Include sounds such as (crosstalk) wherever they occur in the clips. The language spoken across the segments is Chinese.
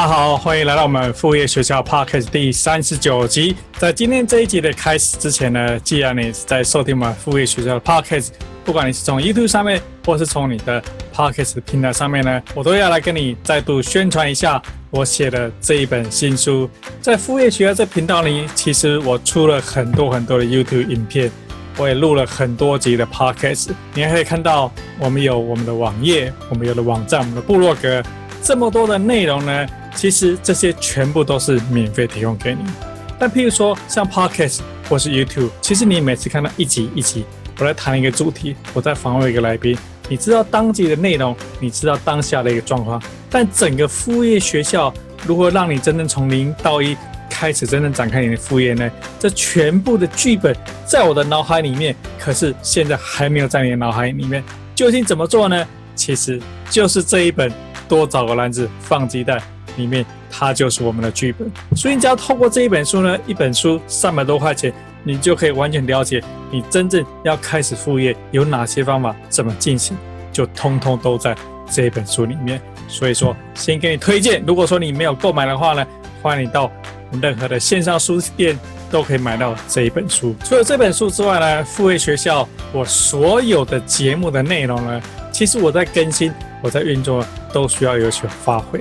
大家好，欢迎来到我们副业学校 Podcast 第三十九集。在今天这一集的开始之前呢，既然你是在收听我们副业学校的 Podcast，不管你是从 YouTube 上面，或是从你的 Podcast 平台上面呢，我都要来跟你再度宣传一下我写的这一本新书。在副业学校这频道里，其实我出了很多很多的 YouTube 影片，我也录了很多集的 Podcast。你还可以看到，我们有我们的网页，我们有的网站，我们的部落格，这么多的内容呢。其实这些全部都是免费提供给你，但譬如说像 Podcast 或是 YouTube，其实你每次看到一集一集，我来谈一个主题，我在访问一个来宾，你知道当集的内容，你知道当下的一个状况，但整个副业学校如何让你真正从零到一开始真正展开你的副业呢？这全部的剧本在我的脑海里面，可是现在还没有在你的脑海里面，究竟怎么做呢？其实就是这一本多找个篮子放鸡蛋。里面它就是我们的剧本，所以你只要透过这一本书呢，一本书三百多块钱，你就可以完全了解你真正要开始副业有哪些方法，怎么进行，就通通都在这一本书里面。所以说，先给你推荐，如果说你没有购买的话呢，欢迎你到任何的线上书店都可以买到这一本书。除了这本书之外呢，副业学校我所有的节目的内容呢，其实我在更新，我在运作，都需要有所发挥。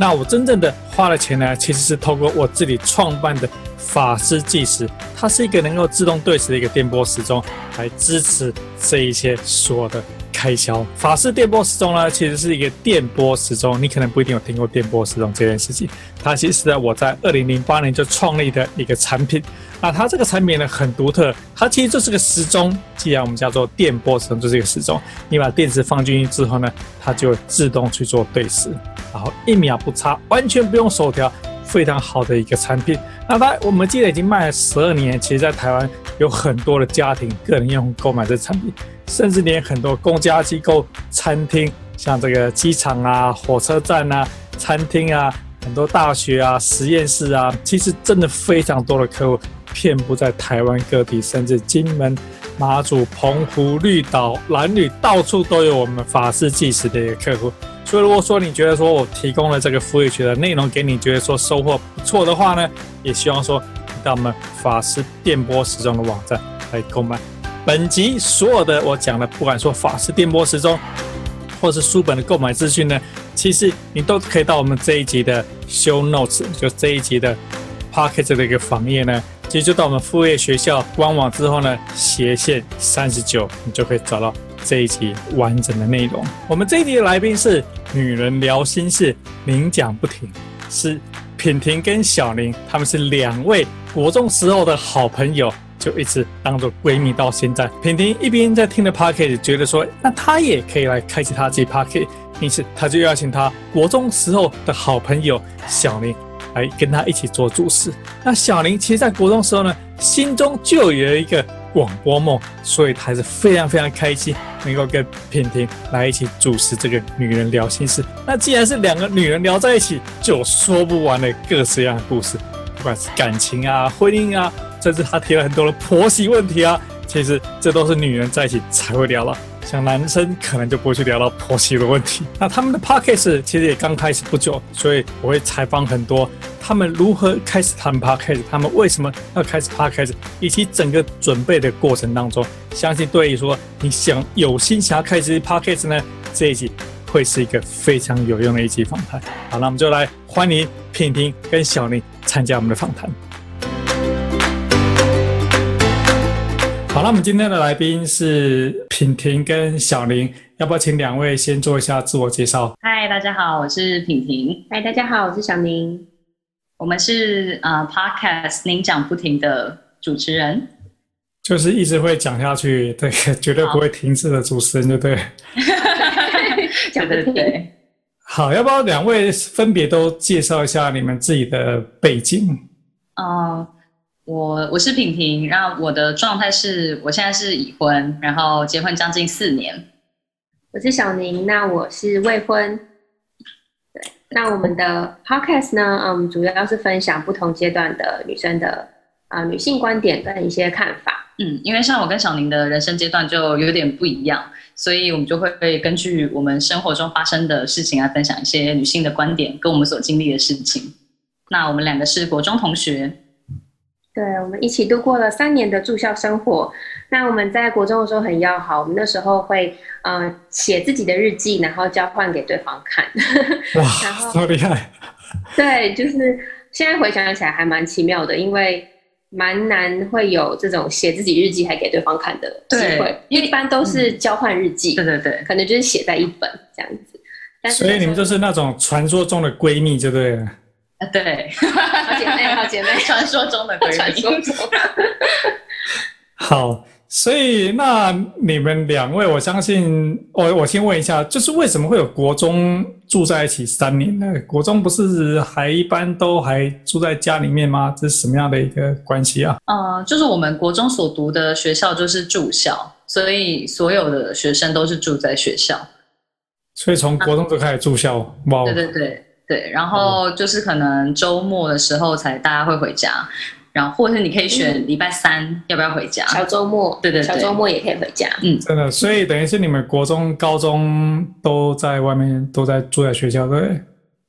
那我真正的花了钱呢，其实是透过我自己创办的法师计时，它是一个能够自动对时的一个电波时钟，来支持这一些所有的开销。法式电波时钟呢，其实是一个电波时钟，你可能不一定有听过电波时钟这件事情。它其实是在我在二零零八年就创立的一个产品。那它这个产品呢，很独特，它其实就是个时钟。既然我们叫做电波时钟，就是一个时钟。你把电池放进去之后呢，它就会自动去做对时。然后一秒不差，完全不用手调，非常好的一个产品。那它我们记得已经卖了十二年，其实在台湾有很多的家庭、个人用户购买这产品，甚至连很多公家机构、餐厅，像这个机场啊、火车站啊、餐厅啊、很多大学啊、实验室啊，其实真的非常多的客户遍布在台湾各地，甚至金门、马祖、澎湖、绿岛、兰屿，到处都有我们法式计时的一个客户。所以，如果说你觉得说我提供了这个副业学的内容给你，觉得说收获不错的话呢，也希望说你到我们法师电波时钟的网站来购买。本集所有的我讲的，不管说法师电波时钟，或是书本的购买资讯呢，其实你都可以到我们这一集的 show notes，就这一集的 podcast 的一个网页呢，其实就到我们副业学校官网之后呢，斜线三十九，你就可以找到。这一集完整的内容，我们这一集的来宾是女人聊心事，您讲不停，是品婷跟小宁，他们是两位国中时候的好朋友，就一直当做闺蜜到现在。品婷一边在听的 Podcast，觉得说，那她也可以来开启她自己 Podcast，因此她就邀请她国中时候的好朋友小宁来跟她一起做主持。那小宁其实，在国中时候呢，心中就有一个。广播梦，所以他是非常非常开心，能够跟品婷来一起主持这个女人聊心事。那既然是两个女人聊在一起，就有说不完的各式各样的故事，不管是感情啊、婚姻啊，甚至他提了很多的婆媳问题啊，其实这都是女人在一起才会聊了。像男生可能就不会去聊到婆媳的问题。那他们的 podcast 其实也刚开始不久，所以我会采访很多他们如何开始他们 podcast，他们为什么要开始 podcast，以及整个准备的过程当中，相信对于说你想有心想要开始 podcast 呢，这一集会是一个非常有用的一集访谈。好，那我们就来欢迎品婷跟小林参加我们的访谈。好，那我们今天的来宾是品婷跟小林，要不要请两位先做一下自我介绍？嗨，大家好，我是品婷。嗨，大家好，我是小宁。我们是呃 Podcast 您讲不停的主持人，就是一直会讲下去，对，(laughs) 绝对不会停止的主持人，对不 (laughs) 对？讲的对。好，要不要两位分别都介绍一下你们自己的背景？哦、呃。我我是品婷，然后我的状态是我现在是已婚，然后结婚将近四年。我是小宁，那我是未婚。对，那我们的 podcast 呢，嗯，主要是分享不同阶段的女生的啊、呃、女性观点跟一些看法。嗯，因为像我跟小宁的人生阶段就有点不一样，所以我们就会根据我们生活中发生的事情来分享一些女性的观点跟我们所经历的事情。那我们两个是国中同学。对，我们一起度过了三年的住校生活。那我们在国中的时候很要好，我们那时候会呃写自己的日记，然后交换给对方看。(laughs) 哇，后这么厉害！对，就是现在回想起来还蛮奇妙的，因为蛮难会有这种写自己日记还给对方看的机会，因为一般都是交换日记。对对对，可能就是写在一本这样子。但是所以你们就是那种传说中的闺蜜，就对了。啊，对，好姐妹，好姐妹，(laughs) 传说中的闺蜜。(laughs) 传说中好，所以那你们两位，我相信，我我先问一下，就是为什么会有国中住在一起三年呢？国中不是还一般都还住在家里面吗？这是什么样的一个关系啊？呃，就是我们国中所读的学校就是住校，所以所有的学生都是住在学校。所以从国中就开始住校，啊、哇！对对对。对，然后就是可能周末的时候才大家会回家，然后或者是你可以选礼拜三要不要回家，小周末，对对对，小周末也可以回家，嗯，真的，所以等于是你们国中、高中都在外面，都在住在学校，对？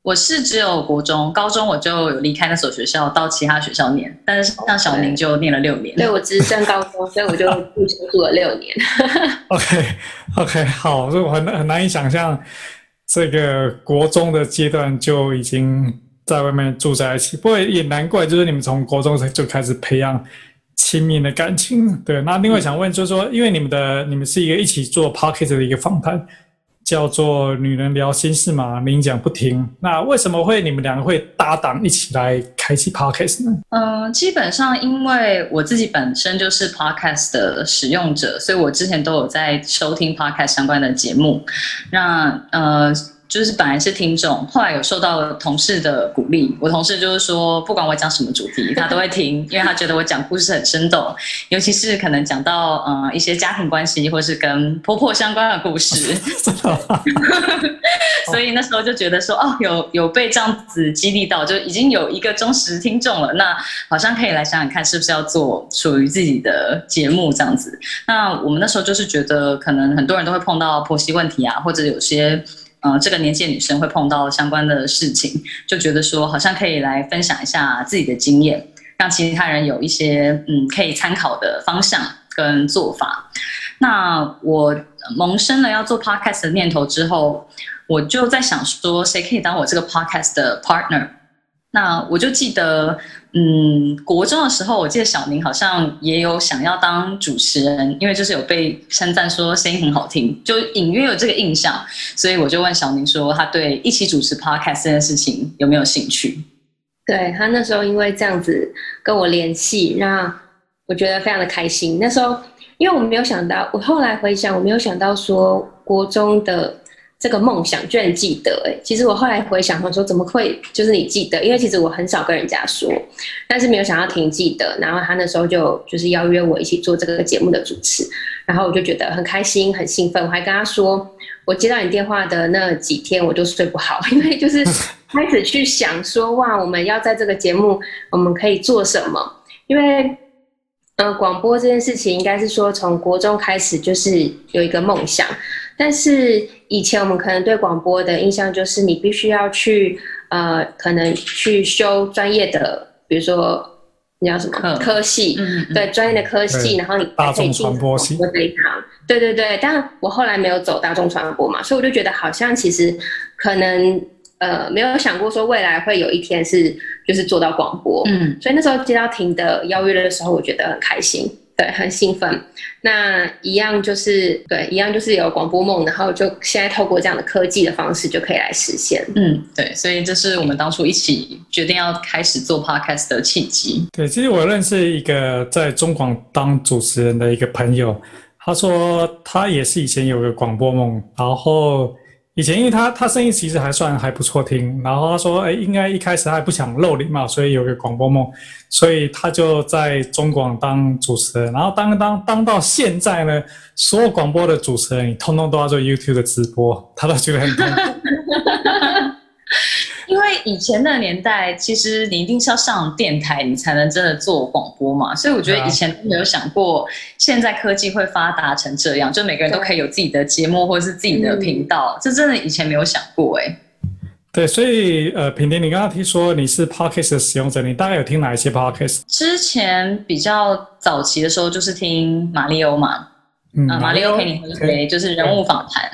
我是只有国中，高中我就有离开那所学校，到其他学校念，但是像小宁就念了六年，对，我只升高中，所以我就住住了六年。(laughs) OK OK，好，所以我很很难以想象。这个国中的阶段就已经在外面住在一起，不过也难怪，就是你们从国中就开始培养亲密的感情。对，那另外想问，就是说，因为你们的你们是一个一起做 Podcast 的一个访谈。叫做女人聊心事嘛，您讲不停。那为什么会你们两个会搭档一起来开启 Podcast 呢？嗯、基本上因为我自己本身就是 Podcast 的使用者，所以我之前都有在收听 Podcast 相关的节目。那呃。就是本来是听众，后来有受到同事的鼓励。我同事就是说，不管我讲什么主题，他都会听，因为他觉得我讲故事很生动，尤其是可能讲到嗯、呃、一些家庭关系，或是跟婆婆相关的故事。(laughs) (laughs) 所以那时候就觉得说，哦，有有被这样子激励到，就已经有一个忠实听众了。那好像可以来想想看，是不是要做属于自己的节目这样子？那我们那时候就是觉得，可能很多人都会碰到婆媳问题啊，或者有些。呃，这个年纪的女生会碰到相关的事情，就觉得说好像可以来分享一下自己的经验，让其他人有一些嗯可以参考的方向跟做法。那我萌生了要做 podcast 的念头之后，我就在想说，谁可以当我这个 podcast 的 partner？那我就记得，嗯，国中的时候，我记得小宁好像也有想要当主持人，因为就是有被称赞说声音很好听，就隐约有这个印象，所以我就问小宁说，他对一起主持 podcast 这件事情有没有兴趣？对，他那时候因为这样子跟我联系，那我觉得非常的开心。那时候，因为我没有想到，我后来回想，我没有想到说国中的。这个梦想居然记得哎，其实我后来回想，我说怎么会就是你记得？因为其实我很少跟人家说，但是没有想到婷记得，然后他那时候就就是邀约我一起做这个节目的主持，然后我就觉得很开心很兴奋，我还跟他说，我接到你电话的那几天我就睡不好，(laughs) 因为就是开始去想说哇，我们要在这个节目我们可以做什么？因为呃广播这件事情应该是说从国中开始就是有一个梦想。但是以前我们可能对广播的印象就是你必须要去呃，可能去修专业的，比如说你要什么科系，嗯嗯对专业的科系，然后你才可以进广播这一行。对对对，但我后来没有走大众传播嘛，所以我就觉得好像其实可能呃没有想过说未来会有一天是就是做到广播，嗯，所以那时候接到婷的邀约的时候，我觉得很开心。对，很兴奋。那一样就是对，一样就是有广播梦，然后就现在透过这样的科技的方式就可以来实现。嗯，对，所以这是我们当初一起决定要开始做 podcast 的契机。对，其实我认识一个在中广当主持人的一个朋友，他说他也是以前有个广播梦，然后以前因为他他声音其实还算还不错听，然后他说，哎，应该一开始他还不想露脸嘛，所以有个广播梦，所以他就在中广当主持人，然后当当当到现在呢，所有广播的主持人，通通都要做 YouTube 的直播，他都觉得很痛苦。(laughs) 以前的年代，其实你一定是要上电台，你才能真的做广播嘛。所以我觉得以前都没有想过，现在科技会发达成这样，就每个人都可以有自己的节目或者是自己的频道，这真的以前没有想过哎。对，所以呃，品婷，你刚刚听说你是 Podcast 的使用者，你大概有听哪一些 Podcast？之前比较早期的时候就是听马里欧嘛，嗯，马里欧陪你喝一杯，就是人物访谈。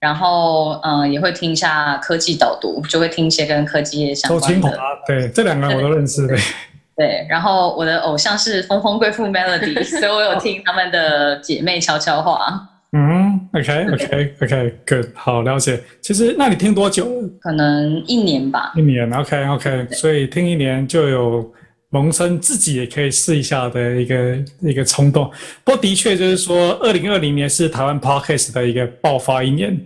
然后，嗯、呃，也会听一下科技导读，就会听一些跟科技相关的。周清华，对，这两个人我都认识。对，(laughs) 对。然后我的偶像是风风贵妇 Melody，(laughs) 所以我有听他们的姐妹悄悄话。嗯，OK，OK，OK，Good，(laughs) 好，了解。其实，那你听多久？可能一年吧。一年，OK，OK，所以听一年就有萌生自己也可以试一下的一个一个冲动。不过，的确就是说，二零二零年是台湾 Podcast 的一个爆发一年。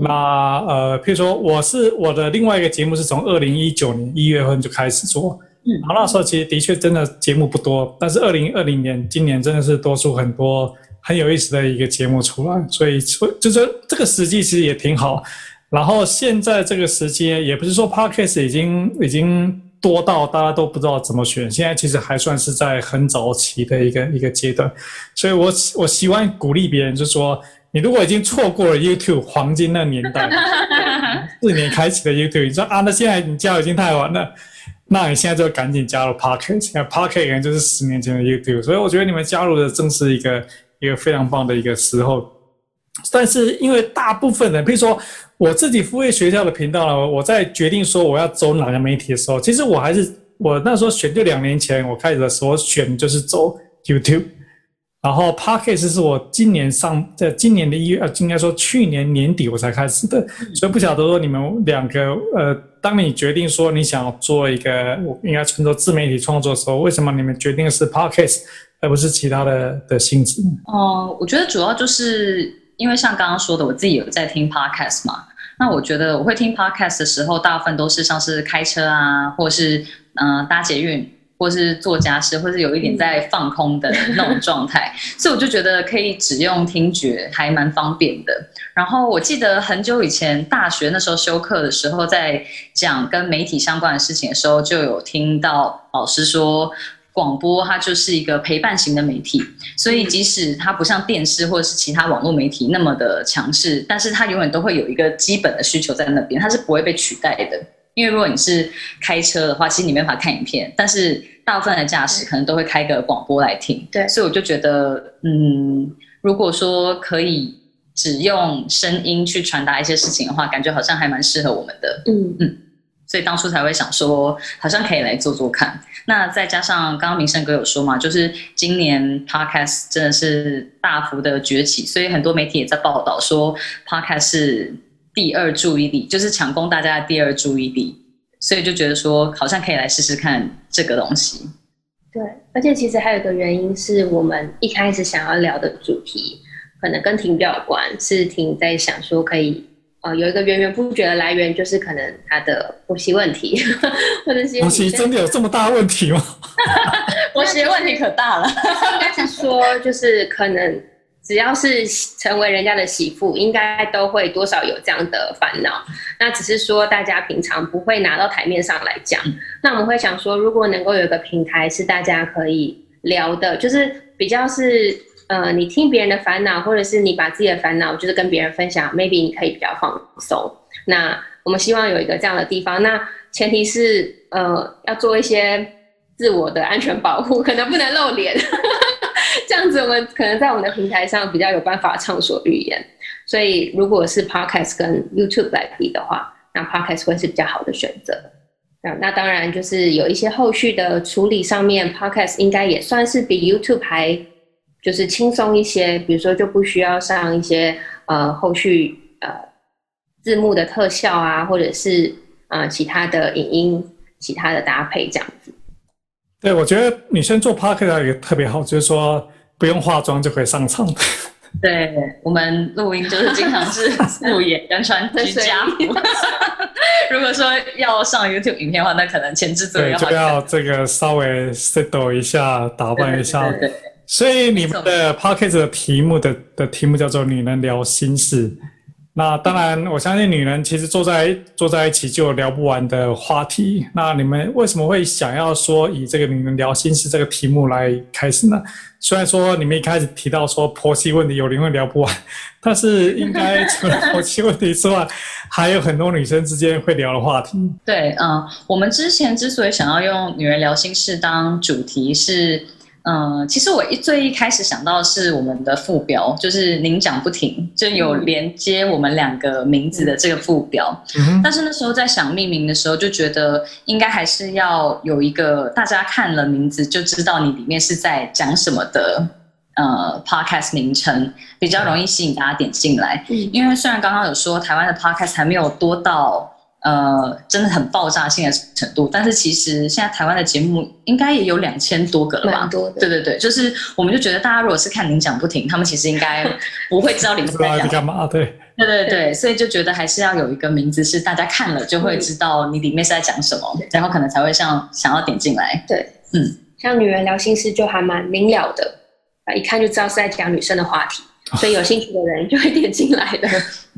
那呃，譬如说，我是我的另外一个节目是从二零一九年一月份就开始做，嗯，然后那时候其实的确真的节目不多，但是二零二零年今年真的是多出很多很有意思的一个节目出来，所以就是这个时机其实也挺好。然后现在这个时间也不是说 Podcast 已经已经多到大家都不知道怎么选，现在其实还算是在很早期的一个一个阶段，所以我我喜欢鼓励别人，就是说。你如果已经错过了 YouTube 黄金那年代，(laughs) 四年开启的 YouTube，你说啊，那现在你加入已经太晚了，那你现在就赶紧加入 Podcast，因为 Podcast 可能就是十年前的 YouTube，所以我觉得你们加入的正是一个一个非常棒的一个时候。但是因为大部分人，比如说我自己副业学校的频道了，我在决定说我要走哪个媒体的时候，其实我还是我那时候选就两年前我开始的时候选就是走 YouTube。然后 Podcast 是我今年上，在今年的一月，呃，应该说去年年底我才开始的，所以不晓得说你们两个，呃，当你决定说你想要做一个，我应该称作自媒体创作的时候，为什么你们决定的是 Podcast 而不是其他的的性质？哦、呃，我觉得主要就是因为像刚刚说的，我自己有在听 Podcast 嘛，那我觉得我会听 Podcast 的时候，大部分都是像是开车啊，或是嗯、呃、搭捷运。或是做家事，或是有一点在放空的那种状态，所以我就觉得可以只用听觉，还蛮方便的。然后我记得很久以前大学那时候修课的时候，在讲跟媒体相关的事情的时候，就有听到老师说，广播它就是一个陪伴型的媒体，所以即使它不像电视或者是其他网络媒体那么的强势，但是它永远都会有一个基本的需求在那边，它是不会被取代的。因为如果你是开车的话，其实你没法看影片，但是大部分的驾驶可能都会开个广播来听。对，所以我就觉得，嗯，如果说可以只用声音去传达一些事情的话，感觉好像还蛮适合我们的。嗯嗯，所以当初才会想说，好像可以来做做看。那再加上刚刚明胜哥有说嘛，就是今年 Podcast 真的是大幅的崛起，所以很多媒体也在报道说 Podcast 是。第二注意力就是抢攻大家的第二注意力，所以就觉得说好像可以来试试看这个东西。对，而且其实还有一个原因是我们一开始想要聊的主题，可能跟停标有关，是停在想说可以呃有一个源源不绝的来源，就是可能他的呼吸问题，(laughs) 或者是呼吸真的有这么大问题吗？(laughs) 呼吸问题可大了，应该是说就是可能。只要是成为人家的媳妇，应该都会多少有这样的烦恼。那只是说大家平常不会拿到台面上来讲。那我们会想说，如果能够有一个平台是大家可以聊的，就是比较是呃，你听别人的烦恼，或者是你把自己的烦恼就是跟别人分享，maybe 你可以比较放松。那我们希望有一个这样的地方。那前提是呃，要做一些自我的安全保护，可能不能露脸。(laughs) 这样子，我们可能在我们的平台上比较有办法畅所欲言。所以，如果是 Podcast 跟 YouTube 来比的话，那 Podcast 会是比较好的选择。那当然就是有一些后续的处理上面，Podcast 应该也算是比 YouTube 还就是轻松一些。比如说，就不需要上一些呃后续呃字幕的特效啊，或者是呃其他的影音、其他的搭配这样子。对，我觉得女生做 Podcast 也特别好，就是说不用化妆就可以上场。(laughs) 对，我们录音就是经常是 (laughs) 素颜跟穿居家服。(laughs) 如果说要上 YouTube 影片的话，那可能前置作业就要这个稍微 settle 一下，打扮一下。对对对对，所以你们的 podcast 的题目的的题目叫做“女人聊心事”。那当然，我相信女人其实坐在坐在一起就有聊不完的话题。那你们为什么会想要说以这个“女人聊心事”这个题目来开始呢？虽然说你们一开始提到说婆媳问题有灵魂聊不完，(laughs) 但是应该除了婆媳问题之外，还有很多女生之间会聊的话题。对，嗯，我们之前之所以想要用“女人聊心事”当主题是。嗯，其实我一最一开始想到的是我们的副标，就是“您讲不停”，就有连接我们两个名字的这个副标。嗯。但是那时候在想命名的时候，就觉得应该还是要有一个大家看了名字就知道你里面是在讲什么的呃 podcast 名称，比较容易吸引大家点进来。嗯。因为虽然刚刚有说台湾的 podcast 还没有多到。呃，真的很爆炸性的程度，但是其实现在台湾的节目应该也有两千多个了吧？多对对对，就是我们就觉得大家如果是看您讲不停，他们其实应该不会知道你在讲干嘛。对对对对，所以就觉得还是要有一个名字，是大家看了就会知道你里面是在讲什么，然后可能才会像想要点进来。对，嗯，像女人聊心事就还蛮明了的，一看就知道是在讲女生的话题，所以有兴趣的人就会点进来的。(laughs)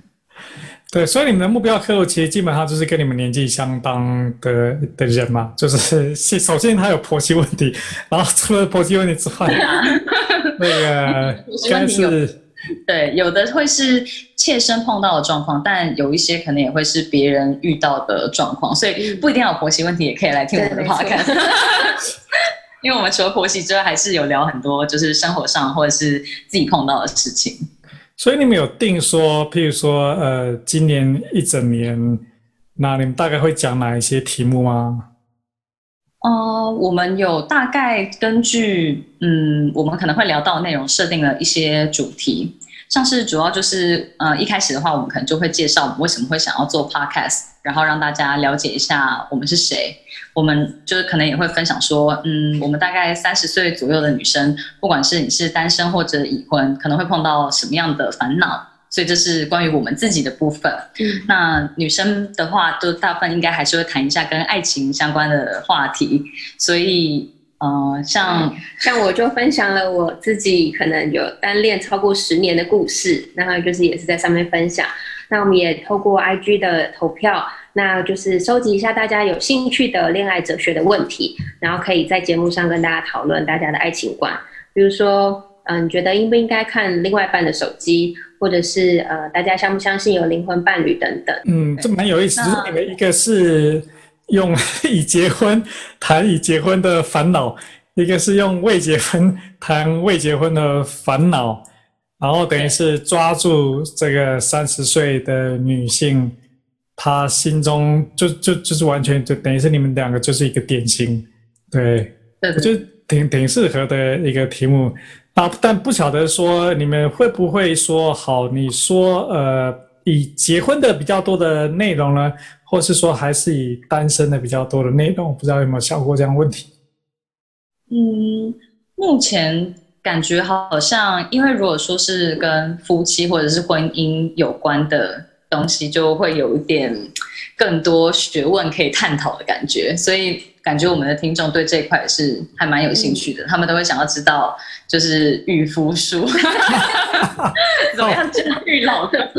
对，所以你们的目标客户其实基本上就是跟你们年纪相当的的人嘛，(laughs) 就是首先他有婆媳问题，(laughs) 然后除了婆媳问题之外，(laughs) 那个应该是对，有的会是切身碰到的状况，但有一些可能也会是别人遇到的状况，所以不一定要有婆媳问题，也可以来听我们的 podcast，因为我们除了婆媳之外，还是有聊很多就是生活上或者是自己碰到的事情。所以你们有定说，譬如说，呃，今年一整年，那你们大概会讲哪一些题目吗？呃，我们有大概根据，嗯，我们可能会聊到内容，设定了一些主题，像是主要就是，呃，一开始的话，我们可能就会介绍我们为什么会想要做 podcast，然后让大家了解一下我们是谁。我们就是可能也会分享说，嗯，我们大概三十岁左右的女生，不管是你是单身或者已婚，可能会碰到什么样的烦恼，所以这是关于我们自己的部分。嗯，那女生的话，都大部分应该还是会谈一下跟爱情相关的话题。所以，呃，像、嗯、像我就分享了我自己可能有单恋超过十年的故事，然后就是也是在上面分享。那我们也透过 IG 的投票。那就是收集一下大家有兴趣的恋爱哲学的问题，然后可以在节目上跟大家讨论大家的爱情观。比如说，嗯、呃，你觉得应不应该看另外一半的手机，或者是呃，大家相不相信有灵魂伴侣等等。嗯，这蛮有意思。就是你们一个是用已结婚谈已结婚的烦恼，一个是用未结婚谈未结婚的烦恼，然后等于是抓住这个三十岁的女性。她心中就就就是完全就等于是你们两个就是一个典型，对，我觉得挺挺适合的一个题目。啊，但不晓得说你们会不会说好？你说呃，以结婚的比较多的内容呢，或是说还是以单身的比较多的内容？不知道有没有想过这样问题？嗯，目前感觉好像，因为如果说是跟夫妻或者是婚姻有关的。东西就会有一点更多学问可以探讨的感觉，所以感觉我们的听众对这一块是还蛮有兴趣的，他们都会想要知道，就是御夫术怎么样教育老的。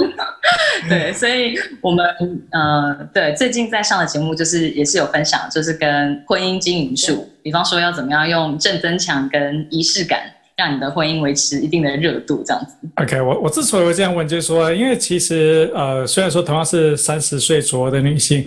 (laughs) 对，所以我们呃，对最近在上的节目就是也是有分享，就是跟婚姻经营术，比方说要怎么样用正增强跟仪式感。让你的婚姻维持一定的热度，这样子。OK，我我之所以会这样问，就是说，因为其实呃，虽然说同样是三十岁左右的女性，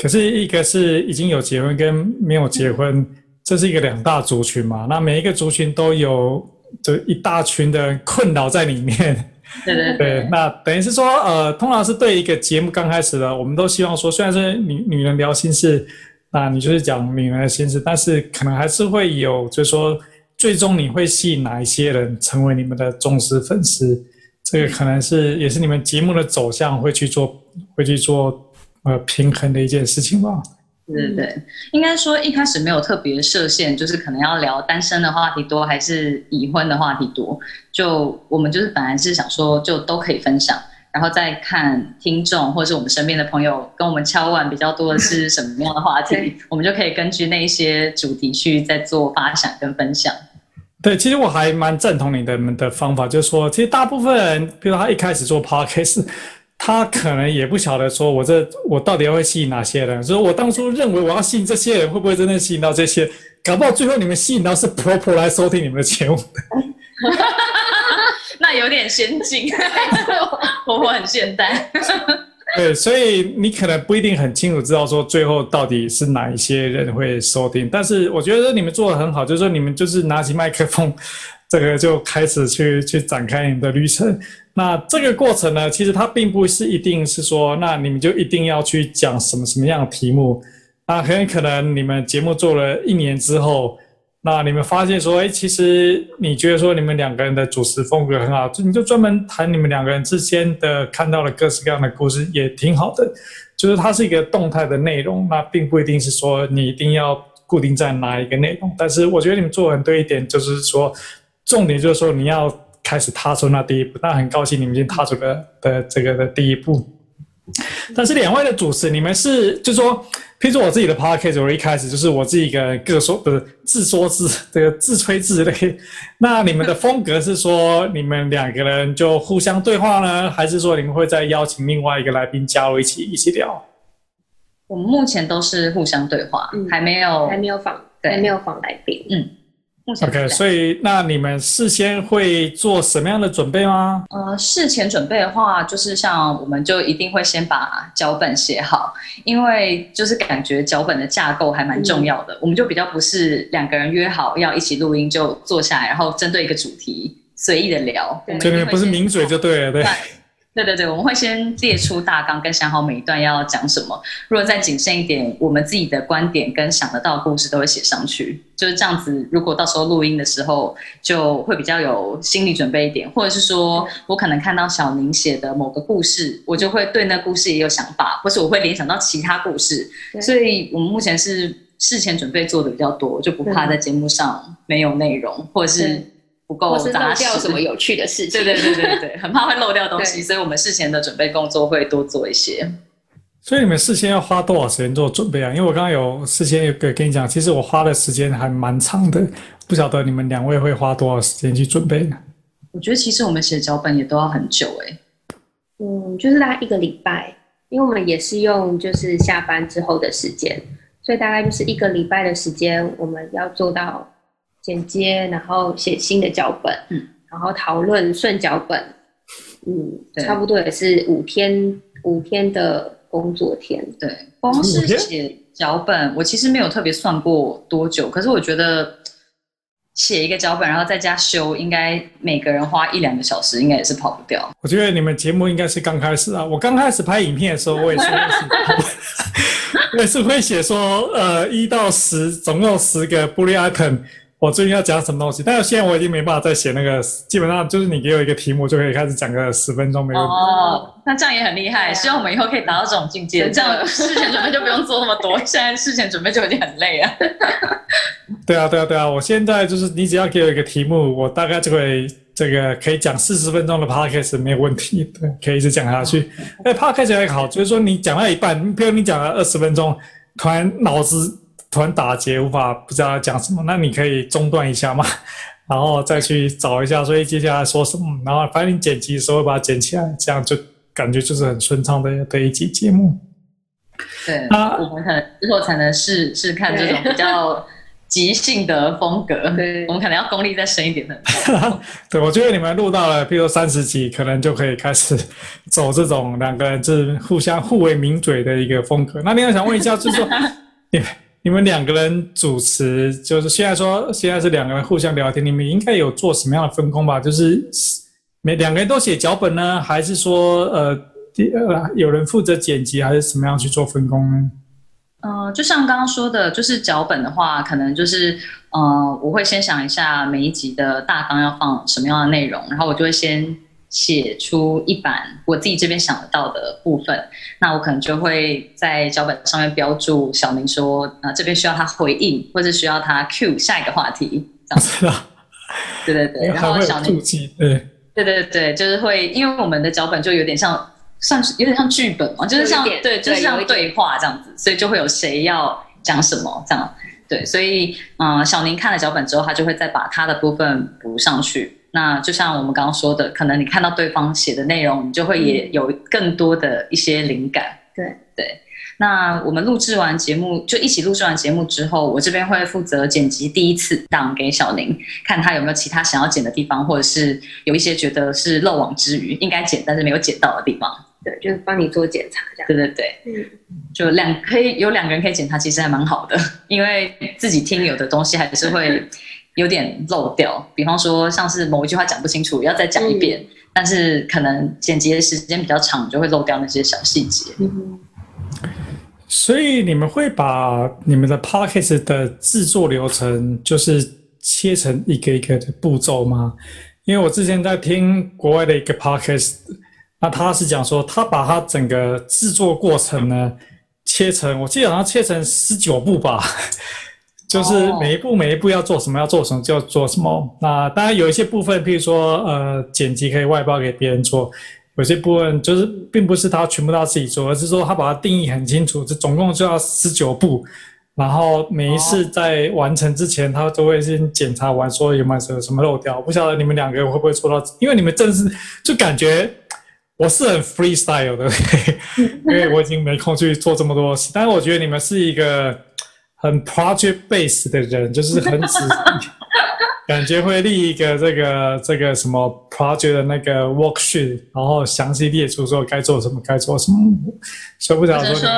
可是一个是已经有结婚跟没有结婚，这是一个两大族群嘛。那每一个族群都有就一大群的困扰在里面。对对对。对，那等于是说，呃，通常是对一个节目刚开始的，我们都希望说，虽然是女女人聊心事，那你就是讲女人的心事，但是可能还是会有，就是说。最终你会吸引哪一些人成为你们的忠实粉丝？这个可能是也是你们节目的走向会去做会去做呃平衡的一件事情吧。对对对，应该说一开始没有特别设限，就是可能要聊单身的话题多，还是已婚的话题多。就我们就是本来是想说，就都可以分享，然后再看听众或者是我们身边的朋友跟我们敲碗比较多的是什么样的话题，(laughs) 我们就可以根据那一些主题去再做发想跟分享。对，其实我还蛮赞同你的的方法，就是说，其实大部分人，比如他一开始做 podcast。(laughs) 他可能也不晓得说，我这我到底要会吸引哪些人？所以我当初认为我要吸引这些人，会不会真的吸引到这些？搞不好最后你们吸引到是婆婆来收听你们的节目。(laughs) (laughs) 那有点先进，(laughs) 婆婆很现代。(laughs) 对，所以你可能不一定很清楚知道说最后到底是哪一些人会收听。但是我觉得你们做的很好，就是说你们就是拿起麦克风，这个就开始去去展开你们的旅程。那这个过程呢，其实它并不是一定是说，那你们就一定要去讲什么什么样的题目。那很可能你们节目做了一年之后，那你们发现说，哎，其实你觉得说你们两个人的主持风格很好，就你就专门谈你们两个人之间的看到了各式各样的故事，也挺好的。就是它是一个动态的内容，那并不一定是说你一定要固定在哪一个内容。但是我觉得你们做很对一点，就是说，重点就是说你要。开始踏出那第一步，那很高兴你们已经踏出了的这个的第一步。但是两位的主持，你们是就是说，譬如说我自己的 podcast，我一开始就是我自己一个人各说不是自说自这个自吹自擂。(laughs) 那你们的风格是说你们两个人就互相对话呢，还是说你们会再邀请另外一个来宾加入一起一起聊？我们目前都是互相对话，嗯、还没有还没有访对还没有访来宾，嗯。OK，所以那你们事先会做什么样的准备吗？呃，事前准备的话，就是像我们就一定会先把脚本写好，因为就是感觉脚本的架构还蛮重要的。嗯、我们就比较不是两个人约好要一起录音就坐下来，然后针对一个主题随意的聊。对，对，不是抿嘴就对了，对。对对对，我们会先列出大纲，跟想好每一段要讲什么。如果再谨慎一点，我们自己的观点跟想得到的故事都会写上去。就是这样子，如果到时候录音的时候，就会比较有心理准备一点。或者是说我可能看到小宁写的某个故事，我就会对那故事也有想法，或是我会联想到其他故事。所以我们目前是事前准备做的比较多，就不怕在节目上没有内容，或者是。不够是漏掉什么有趣的事情？对对对对对，很怕会漏掉东西，所以我们事前的准备工作会多做一些。所以你们事先要花多少时间做准备啊？因为我刚刚有事先有跟跟你讲，其实我花的时间还蛮长的，不晓得你们两位会花多少时间去准备呢？我觉得其实我们写脚本也都要很久哎、欸。嗯，就是大概一个礼拜，因为我们也是用就是下班之后的时间，所以大概就是一个礼拜的时间，我们要做到。剪接，然后写新的脚本，嗯，然后讨论顺脚本，嗯，差不多也是五天，五天的工作天，对。光是写脚本，我其实没有特别算过多久，可是我觉得写一个脚本，然后在家修，应该每个人花一两个小时，应该也是跑不掉。我觉得你们节目应该是刚开始啊，我刚开始拍影片的时候，我也是，我也是 (laughs) 会写说，呃，一到十，总共十个 bullet item。我最近要讲什么东西？但是现在我已经没办法再写那个，基本上就是你给我一个题目就可以开始讲个十分钟没问题。哦，那这样也很厉害。希望我们以后可以达到这种境界，这样事前准备就不用做那么多。(laughs) 现在事前准备就已经很累了。对啊，对啊，对啊！我现在就是你只要给我一个题目，我大概就会这个可以讲四十分钟的 podcast 没有问题，对，可以一直讲下去。哎，podcast 还好，就是说你讲到一半，比如你讲了二十分钟，突然脑子。突然打结，无法不知道要讲什么，那你可以中断一下嘛，(laughs) 然后再去找一下，所以接下来说什么，然后反正你剪辑的时候把它剪起来，这样就感觉就是很顺畅的的一集节目。对，啊，我们可能之后才能试试看这种比较即兴的风格。(laughs) 对，我们可能要功力再深一点的。(laughs) 对，我觉得你们录到了，比如说三十集，可能就可以开始走这种两个人是互相互为名嘴的一个风格。那另外想问一下，就是说，你你们两个人主持，就是现在说现在是两个人互相聊天，你们应该有做什么样的分工吧？就是每两个人都写脚本呢，还是说呃，第二有人负责剪辑，还是什么样去做分工呢？呃，就像刚刚说的，就是脚本的话，可能就是呃，我会先想一下每一集的大纲要放什么样的内容，然后我就会先写出一版我自己这边想得到的部分，那我可能就会在脚本上面标注小明说，呃，这边需要他回应，或者需要他 cue 下一个话题，这样子。对对对，然后小宁，对对对对，就是会，因为我们的脚本就有点像，算是有点像剧本嘛，就是像对，就是像对话这样子，所以就会有谁要讲什么这样，对，所以嗯、呃，小宁看了脚本之后，他就会再把他的部分补上去。那就像我们刚刚说的，可能你看到对方写的内容，你就会也有更多的一些灵感。对对。那我们录制完节目，就一起录制完节目之后，我这边会负责剪辑第一次档给小林，看他有没有其他想要剪的地方，或者是有一些觉得是漏网之鱼，应该剪但是没有剪到的地方。对，就是帮你做检查这样。对对对。嗯。就两可以有两个人可以检查，其实还蛮好的，因为自己听有的东西还是会。有点漏掉，比方说像是某一句话讲不清楚，要再讲一遍，嗯、但是可能剪辑的时间比较长，就会漏掉那些小细节。嗯、所以你们会把你们的 podcast 的制作流程，就是切成一个一个的步骤吗？因为我之前在听国外的一个 podcast，那他是讲说，他把他整个制作过程呢切成，我记得好像切成十九步吧。就是每一步每一步要做什么，要做什么就要做什么。那当然有一些部分，譬如说呃剪辑可以外包给别人做，有些部分就是并不是他全部都要自己做，而是说他把它定义很清楚，这总共就要十九步。然后每一次在完成之前，他都会先检查完，说有没有什么漏掉。我不晓得你们两个会不会做到，因为你们真是就感觉我是很 freestyle 的，(laughs) (laughs) 因为我已经没空去做这么多事。但是我觉得你们是一个。很 project base 的人，就是很仔细，感觉会立一个这个这个什么 project 的那个 worksheet，然后详细列出说该做什么，该做什么。说不了说，说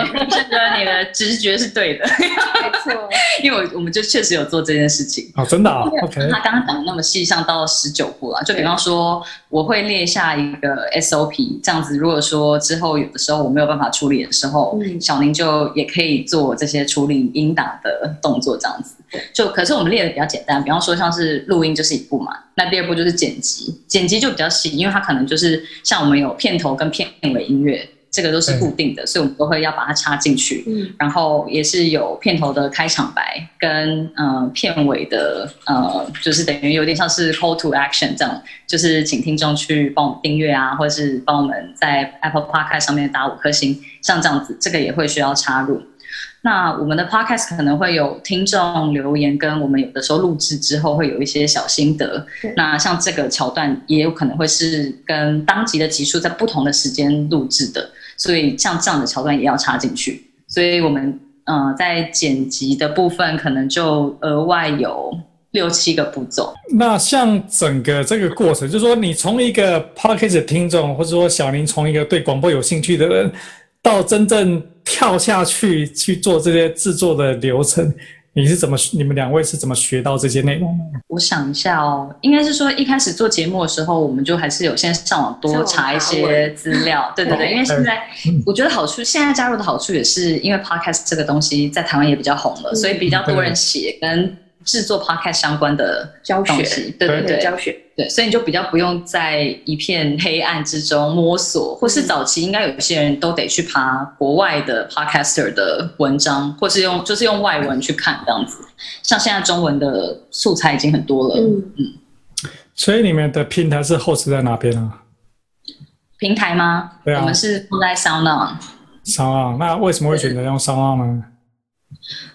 你的直觉是对的，没错，(laughs) 因为我我们就确实有做这件事情。哦，真的啊？OK。他刚刚讲的那么细，上到十九步了，就比方说我会列下一个 SOP，这样子，如果说之后有的时候我没有办法处理的时候，嗯、小宁就也可以做这些处理应答的动作，这样子。就可是我们列的比较简单，比方说像是录音就是一步嘛，那第二步就是剪辑，剪辑就比较细，因为它可能就是像我们有片头跟片尾音乐。这个都是固定的，所以我们都会要把它插进去。嗯，然后也是有片头的开场白跟嗯、呃、片尾的呃，就是等于有点像是 call to action 这样，就是请听众去帮我们订阅啊，或者是帮我们在 Apple Podcast 上面打五颗星，像这样子，这个也会需要插入。那我们的 Podcast 可能会有听众留言，跟我们有的时候录制之后会有一些小心得。那像这个桥段也有可能会是跟当集的集数在不同的时间录制的。所以像这样的桥段也要插进去，所以我们呃在剪辑的部分可能就额外有六七个步骤。那像整个这个过程，就是说你从一个 podcast 的听众，或者说小林从一个对广播有兴趣的人，到真正跳下去去做这些制作的流程。你是怎么？你们两位是怎么学到这些内容的？我想一下哦，应该是说一开始做节目的时候，我们就还是有先上网多查一些资料。(laughs) 对对对，因为现在我觉得好处，现在加入的好处也是因为 Podcast 这个东西在台湾也比较红了，所以比较多人写跟。制作 podcast 相关的教学，对对对，教学对，所以你就比较不用在一片黑暗之中摸索，或是早期应该有一些人都得去爬国外的 podcaster 的文章，或是用就是用外文去看这样子。像现在中文的素材已经很多了，嗯嗯。所以你们的平台是 host 在哪边啊？平台吗？对啊，我们是放在 SoundOn。SoundOn，那为什么会选择用 SoundOn 呢？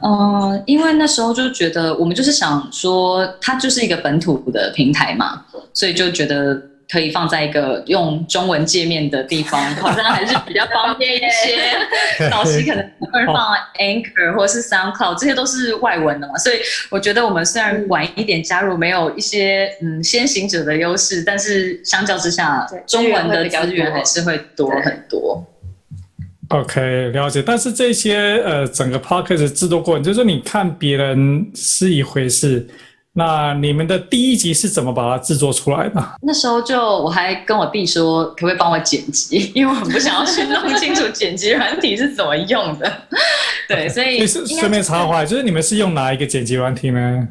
嗯、呃，因为那时候就觉得我们就是想说，它就是一个本土的平台嘛，所以就觉得可以放在一个用中文界面的地方，好像还是比较方便一些。(laughs) 早期可能会放 Anchor 或是 SoundCloud，这些都是外文的嘛，所以我觉得我们虽然晚一点加入，没有一些嗯先行者的优势，但是相较之下，中文的资源还是会多很多。OK，了解。但是这些呃，整个 podcast 制作过程，就是说你看别人是一回事，那你们的第一集是怎么把它制作出来的？那时候就我还跟我弟说，可不可以帮我剪辑？因为我很不想要去弄清楚剪辑软体是怎么用的。对，所以顺便插话，就是你们是用哪一个剪辑软体呢？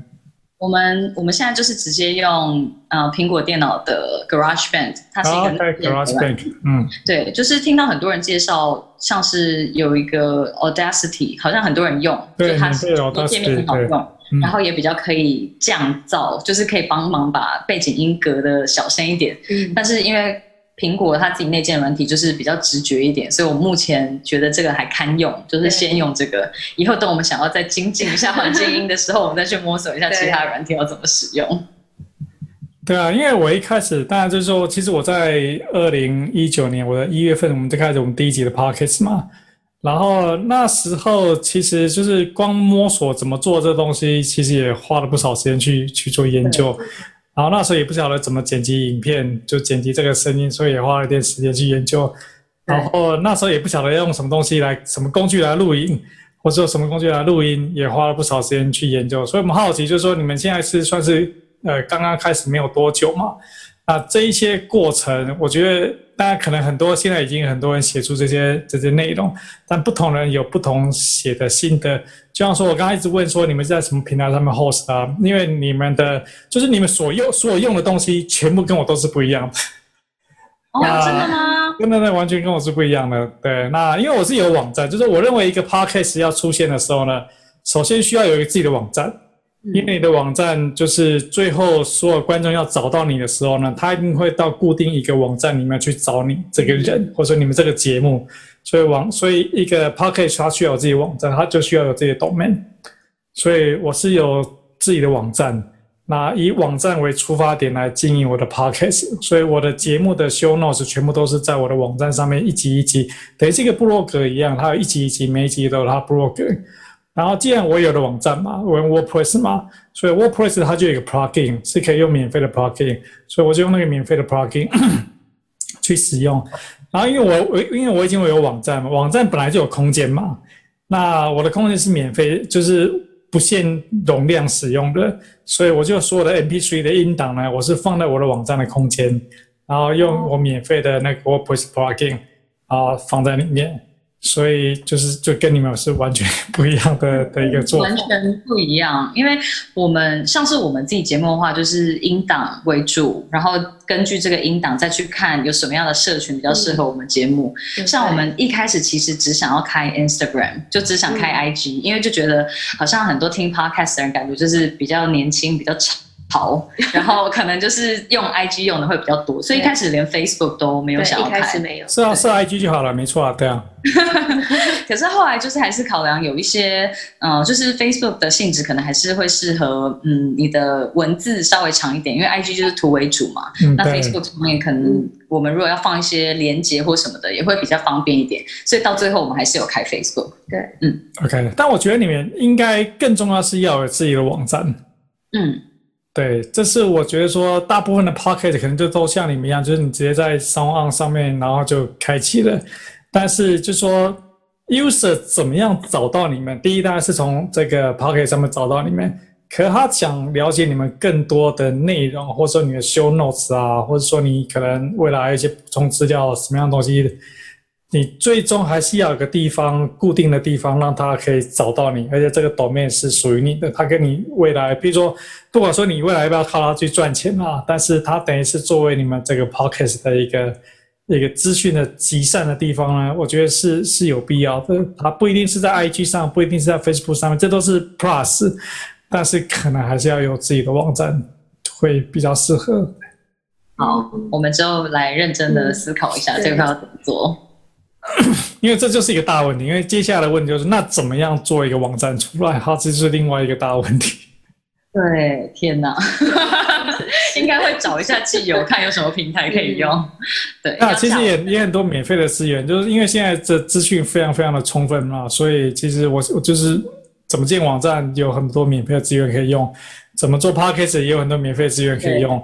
我们我们现在就是直接用呃苹果电脑的 GarageBand，它是一个 GarageBand，嗯，对，就是听到很多人介绍，像是有一个 Audacity，好像很多人用，对，就它是界面很好用，嗯、然后也比较可以降噪，就是可以帮忙把背景音隔的小声一点，嗯，但是因为。苹果它自己内建软体就是比较直觉一点，所以我目前觉得这个还堪用，就是先用这个。以后等我们想要再精进一下环境音的时候，我们再去摸索一下其他软体要怎么使用。对啊，因为我一开始当然就是说，其实我在二零一九年我的一月份，我们就开始我们第一集的 Podcast 嘛。然后那时候其实就是光摸索怎么做这东西，其实也花了不少时间去去做研究。然后那时候也不晓得怎么剪辑影片，就剪辑这个声音，所以也花了一点时间去研究。然后那时候也不晓得要用什么东西来，什么工具来录影，或者说什么工具来录音，也花了不少时间去研究。所以我们好奇，就是说你们现在是算是呃刚刚开始没有多久嘛？那这一些过程，我觉得。大家可能很多现在已经很多人写出这些这些内容，但不同人有不同写的心得。就像说，我刚刚一直问说，你们是在什么平台上面 host 啊？因为你们的就是你们所用所有用的东西，全部跟我都是不一样的。哦，真的吗？真的，那完全跟我是不一样的。对，那因为我是有网站，就是我认为一个 podcast 要出现的时候呢，首先需要有一个自己的网站。因为你的网站就是最后所有观众要找到你的时候呢，他一定会到固定一个网站里面去找你这个人，或者说你们这个节目。所以网，所以一个 podcast 它需要有自己网站，它就需要有自己的 domain。所以我是有自己的网站，那以网站为出发点来经营我的 podcast。所以我的节目的 show notes 全部都是在我的网站上面，一集一集，等于是一个部落格一样，它有一集一集，每一集都有它部落格。然后，既然我有了网站嘛，我用 WordPress 嘛，所以 WordPress 它就有一个 plugin 是可以用免费的 plugin，所以我就用那个免费的 plugin (coughs) 去使用。然后，因为我我因为我已经有网站嘛，网站本来就有空间嘛，那我的空间是免费，就是不限容量使用的，所以我就所有的 MP3 的音档呢，我是放在我的网站的空间，然后用我免费的那个 WordPress plugin 啊放在里面。所以就是就跟你们是完全不一样的的一个做法，完全不一样。因为我们像是我们自己节目的话，就是音档为主，然后根据这个音档再去看有什么样的社群比较适合我们节目。嗯、像我们一开始其实只想要开 Instagram，就只想开 IG，、嗯、因为就觉得好像很多听 Podcast 的人感觉就是比较年轻，比较长。好，然后可能就是用 (laughs) IG 用的会比较多，所以一开始连 Facebook 都没有想要开，一开始没有，是啊，是 IG 就好了，没错啊，对啊。(laughs) 可是后来就是还是考量有一些，嗯、呃，就是 Facebook 的性质可能还是会适合，嗯，你的文字稍微长一点，因为 IG 就是图为主嘛。嗯、那 Facebook 上面可能我们如果要放一些连接或什么的，也会比较方便一点。所以到最后我们还是有开 Facebook。对，嗯，OK。但我觉得你们应该更重要是要有自己的网站。嗯。对，这是我觉得说，大部分的 pocket 可能就都像你们一样，就是你直接在 s o n On 上面，然后就开启了。但是就说 user 怎么样找到你们？第一当然是从这个 pocket 上面找到你们，可他想了解你们更多的内容，或者说你的 show notes 啊，或者说你可能未来一些补充资料什么样东西。你最终还是要有个地方，固定的地方，让他可以找到你，而且这个 domain 是属于你的。他跟你未来，比如说，不管说你未来要不要靠它去赚钱啊，但是它等于是作为你们这个 podcast 的一个一个资讯的集散的地方呢，我觉得是是有必要的。它不一定是在 IG 上，不一定是在 Facebook 上面，这都是 plus，但是可能还是要有自己的网站会比较适合。好，我们之后来认真的思考一下这个要怎么做。(coughs) 因为这就是一个大问题，因为接下来的问题就是，那怎么样做一个网站出来？它，这就是另外一个大问题。对，天哪，应该会找一下既有，看有什么平台可以用。对，那其实也也很多免费的资源，就是因为现在这资讯非常非常的充分嘛，所以其实我我就是怎么建网站，有很多免费的资源可以用；怎么做 Podcast 也有很多免费资源可以用。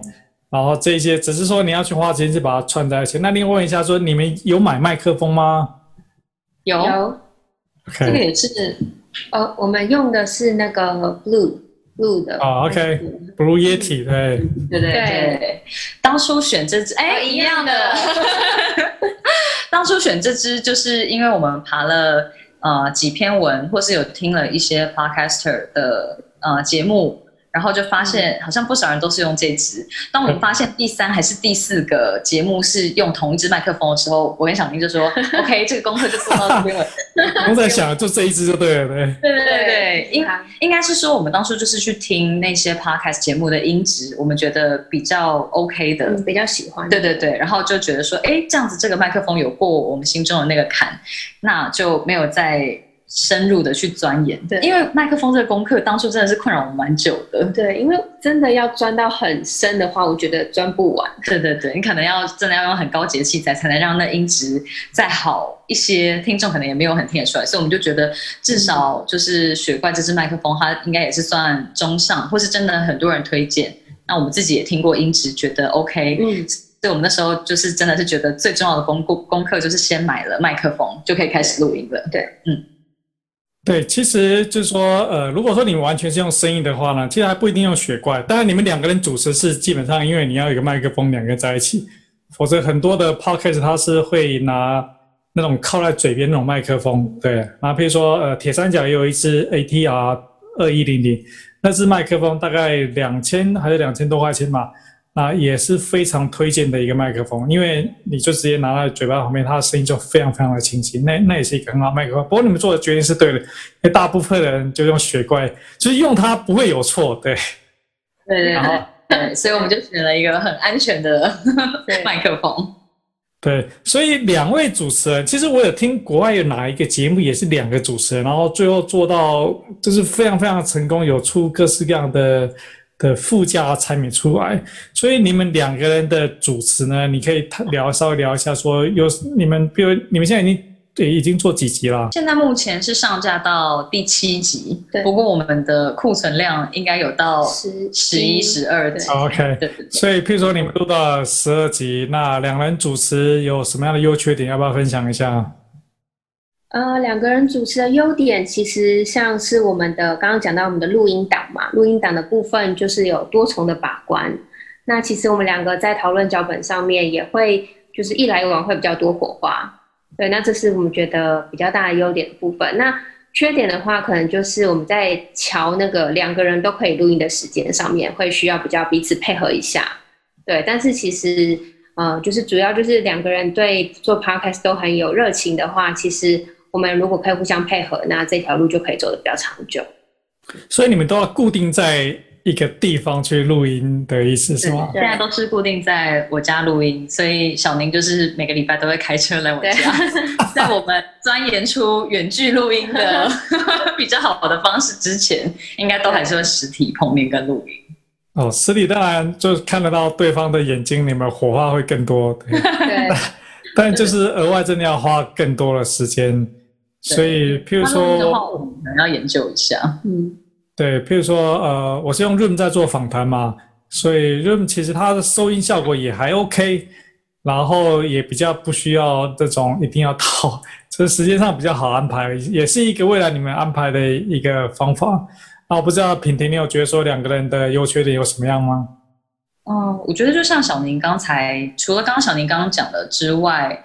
然后这些只是说你要去花钱去把它串在一起。那另外问一下，说你们有买麦克风吗？有.这个也是。呃，我们用的是那个 Blue Blue 的。哦，OK，Blue Yeti，对，对对对。当初选这支，哎，一样的。(laughs) 当初选这支，就是因为我们爬了呃几篇文，或是有听了一些 Podcaster 的呃节目。然后就发现好像不少人都是用这支。当我们发现第三还是第四个节目是用同一支麦克风的时候，我跟小明就说：(laughs) “OK，这个功课就做到这边了。(laughs) ”我在想，就这一支就对了，对。对对对对，应应该是说我们当初就是去听那些 podcast 节目的音质，我们觉得比较 OK 的，比较喜欢。对对对，然后就觉得说，哎，这样子这个麦克风有过我们心中的那个坎，那就没有再。深入的去钻研，对，因为麦克风这个功课当初真的是困扰我蛮久的。对，因为真的要钻到很深的话，我觉得钻不完。对对对，你可能要真的要用很高级的器材，才能让那音质再好一些。听众可能也没有很听得出来，所以我们就觉得至少就是雪怪这支麦克风，它应该也是算中上，或是真的很多人推荐。那我们自己也听过音质，觉得 OK。嗯，所以我们那时候就是真的是觉得最重要的功功功课就是先买了麦克风，就可以开始录音了。对，嗯。对，其实就是说，呃，如果说你完全是用声音的话呢，其实还不一定用雪怪。当然，你们两个人主持是基本上，因为你要有一个麦克风，两个人在一起，否则很多的 podcast 它是会拿那种靠在嘴边那种麦克风。对，那比如说，呃，铁三角也有一支 ATR 二一零零，那支麦克风大概两千还是两千多块钱嘛。啊，也是非常推荐的一个麦克风，因为你就直接拿在嘴巴旁边，它的声音就非常非常的清晰。那那也是一个很好麦克风。不过你们做的决定是对的，因为大部分人就用雪怪，就是用它不会有错，对。对对对，然后 (laughs) 对，所以我们就选了一个很安全的麦克风。对，所以两位主持人，其实我有听国外有哪一个节目也是两个主持人，然后最后做到就是非常非常成功，有出各式各样的。的附加产品出来，所以你们两个人的主持呢，你可以聊稍微聊一下，说有你们，比如你们现在已经对已经做几集了？现在目前是上架到第七集，对。不过我们的库存量应该有到十、十一、十二集。OK，对。所以，譬如说你们录到十二集，那两人主持有什么样的优缺点？要不要分享一下？呃，两个人主持的优点，其实像是我们的刚刚讲到我们的录音档嘛，录音档的部分就是有多重的把关。那其实我们两个在讨论脚本上面也会，就是一来一往会比较多火花。对，那这是我们觉得比较大的优点的部分。那缺点的话，可能就是我们在瞧那个两个人都可以录音的时间上面，会需要比较彼此配合一下。对，但是其实呃，就是主要就是两个人对做 podcast 都很有热情的话，其实。我们如果可以互相配合，那这条路就可以走得比较长久。所以你们都要固定在一个地方去录音的意思是吗？现在都是固定在我家录音，所以小宁就是每个礼拜都会开车来我家。(laughs) 在我们钻研出远距录音的 (laughs) 比较好的方式之前，应该都还是会实体碰面跟录音。哦，实体当然就是看得到对方的眼睛，你们火花会更多。对，(laughs) 对但就是额外真的要花更多的时间。所以，譬如说，我们可能要研究一下。嗯，对，譬如说，呃，我是用 Room 在做访谈嘛，所以 Room 其实它的收音效果也还 OK，然后也比较不需要这种一定要套，(laughs) 这时间上比较好安排，也是一个未来你们安排的一个方法。那我不知道品婷，你有觉得说两个人的优缺点有什么样吗？嗯，我觉得就像小宁刚才，除了刚刚小宁刚刚讲的之外。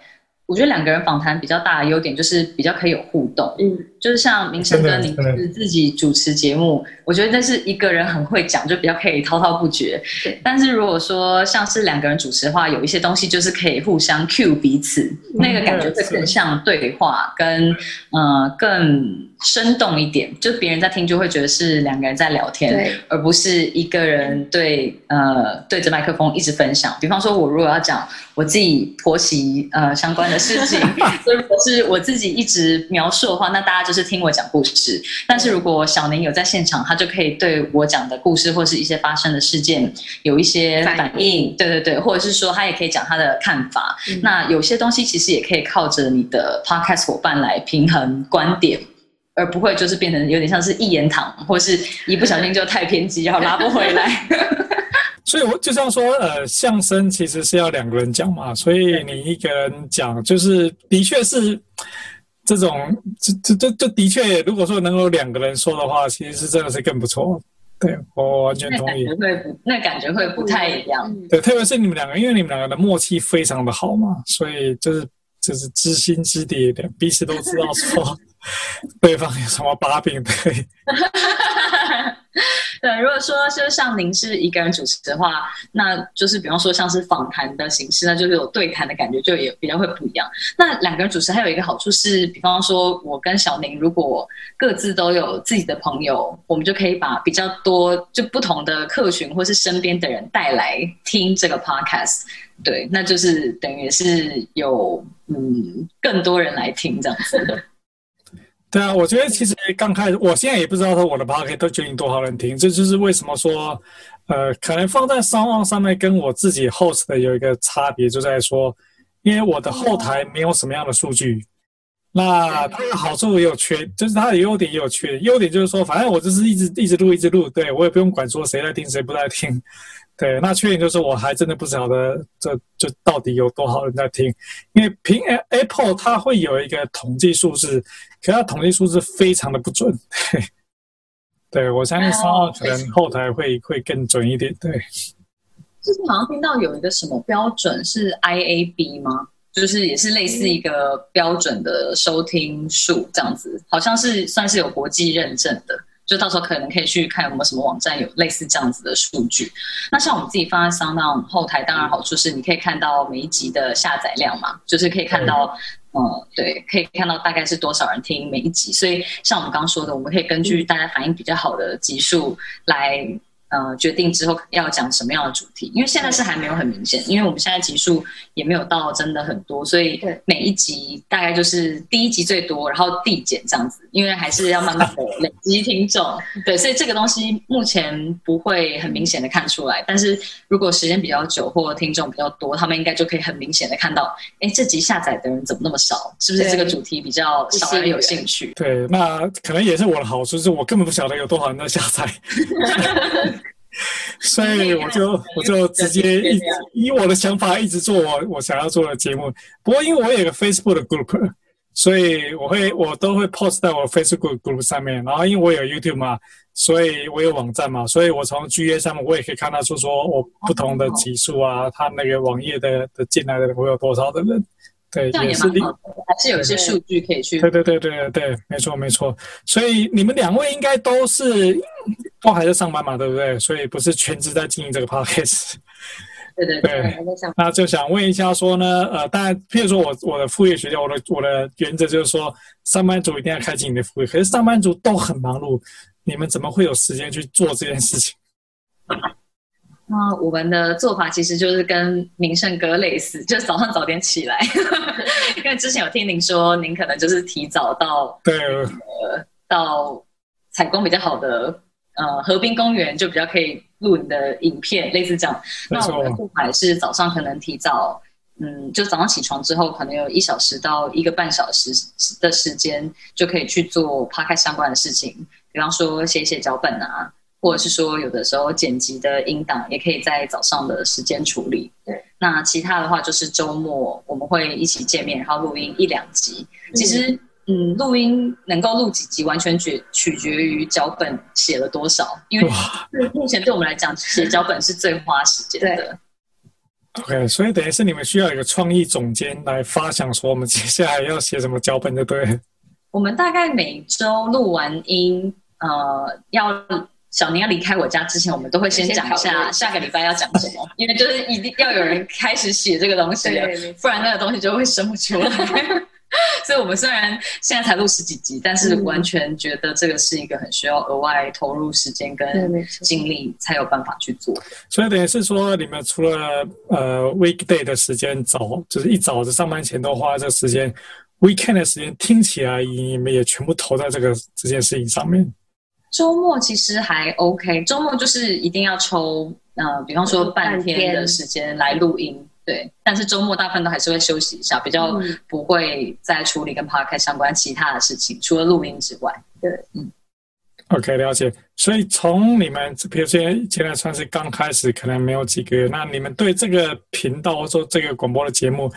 我觉得两个人访谈比较大的优点就是比较可以有互动，嗯，就是像明生哥，你是自己主持节目，我觉得那是一个人很会讲，就比较可以滔滔不绝。对，但是如果说像是两个人主持的话，有一些东西就是可以互相 cue 彼此，嗯，那个感觉会更像对话，跟呃更。生动一点，就别人在听就会觉得是两个人在聊天，而不是一个人对呃对着麦克风一直分享。比方说，我如果要讲我自己婆媳呃相关的事情，(laughs) 所以如果是我自己一直描述的话，那大家就是听我讲故事。但是如果小宁有在现场，他就可以对我讲的故事或是一些发生的事件有一些反应。对对对，或者是说他也可以讲他的看法。嗯。那有些东西其实也可以靠着你的 podcast 伙伴来平衡观点。而不会就是变成有点像是一言堂，或是一不小心就太偏激，然后拉不回来。(laughs) 所以我就像说，呃，相声其实是要两个人讲嘛，所以你一个人讲，就是的确是这种，这这这这的确，如果说能有两个人说的话，其实是真的是更不错。对，我完全同意。那感觉会，那感觉会不太一样。对，特别是你们两个，因为你们两个的默契非常的好嘛，所以就是就是知心知底的，彼此都知道说。(laughs) 对方有什么把柄？对，(laughs) 对，如果说就像您是一个人主持的话，那就是比方说像是访谈的形式，那就是有对谈的感觉，就也比较会不一样。那两个人主持还有一个好处是，比方说我跟小宁如果各自都有自己的朋友，我们就可以把比较多就不同的客群或是身边的人带来听这个 podcast。对，那就是等于是有嗯更多人来听这样子。对啊，我觉得其实刚开始，我现在也不知道说我的 p o c k e t 都究竟多少人听，这就是为什么说，呃，可能放在商望上面跟我自己 host 的有一个差别，就在说，因为我的后台没有什么样的数据，那它的好处也有缺，就是它的优点也有缺点。优点就是说，反正我就是一直一直录一直录，对，我也不用管说谁在听谁不在听。对，那缺点就是我还真的不晓得这这到底有多少人在听，因为凭 Apple 它会有一个统计数字，可是它统计数字非常的不准。对，对我相信 SoundOn 可能后台会会更准一点。对，就是好像听到有一个什么标准是 IAB 吗？就是也是类似一个标准的收听数这样子，好像是算是有国际认证的。就到时候可能可以去看有没有什么网站有类似这样子的数据。那像我们自己放在 SoundOn 后台，当然好处是你可以看到每一集的下载量嘛，就是可以看到，嗯，呃、对，可以看到大概是多少人听每一集。所以像我们刚刚说的，我们可以根据大家反应比较好的集数来。呃，决定之后要讲什么样的主题，因为现在是还没有很明显，因为我们现在集数也没有到真的很多，所以每一集大概就是第一集最多，然后递减这样子，因为还是要慢慢的累积听众，对，所以这个东西目前不会很明显的看出来，但是如果时间比较久或听众比较多，他们应该就可以很明显的看到，哎，这集下载的人怎么那么少？是不是这个主题比较少人有兴趣？对，那可能也是我的好处，是我根本不晓得有多少人在下载。(laughs) (laughs) 所以我就我就直接以以我的想法一直做我我想要做的节目。不过因为我有个 Facebook 的 group，所以我会我都会 post 在我 Facebook group 上面。然后因为我有 YouTube 嘛，所以我有网站嘛，所以我从 GA 上面我也可以看到说说我不同的集数啊，他那个网页的的进来的我有多少的人。对，也是另还是有一些数据可以去。对对对对对对，没错没错。所以你们两位应该都是都还在上班嘛，对不对？所以不是全职在经营这个 podcast。(laughs) 对对对。那就想问一下说呢，呃，当然，譬如说我我的副业学校，我的我的原则就是说，上班族一定要开启你的副业，可是上班族都很忙碌，你们怎么会有时间去做这件事情？那我们的做法其实就是跟明胜哥类似，(laughs) 就是早上早点起来，(laughs) 因为之前有听您说，您可能就是提早到对呃到采光比较好的呃河滨公园，就比较可以录你的影片，类似这样。那我们的做法是早上可能提早，嗯，就早上起床之后，可能有一小时到一个半小时的时间，就可以去做 Podcast 相关的事情，比方说写写脚本啊。或者是说，有的时候剪辑的音档也可以在早上的时间处理。对，那其他的话就是周末我们会一起见面，然后录音一两集。其实，嗯，录音能够录几集，完全取取决于脚本写了多少。因为目前对我们来讲，写脚本是最花时间的。OK，所以等于是你们需要一个创意总监来发想，说我们接下来要写什么脚本，就对。我们大概每周录完音，呃，要。小宁要离开我家之前，我们都会先讲一下下个礼拜要讲什么，(laughs) 因为就是一定要有人开始写这个东西，不然那个东西就会生不出来。(laughs) 所以，我们虽然现在才录十几集，但是完全觉得这个是一个很需要额外投入时间跟精力才有办法去做。所以，等于是说，你们除了呃 weekday 的时间早，就是一早的上班前都花这个时间，weekend 的时间听起来你们也全部投在这个这件事情上面。周末其实还 OK，周末就是一定要抽，呃，比方说半天的时间来录音，对。但是周末大部分都还是会休息一下，比较不会再处理跟 Podcast 相关其他的事情，除了录音之外，对，嗯。OK，了解。所以从你们，比如说现在算是刚开始，可能没有几个月，那你们对这个频道或者说这个广播的节目，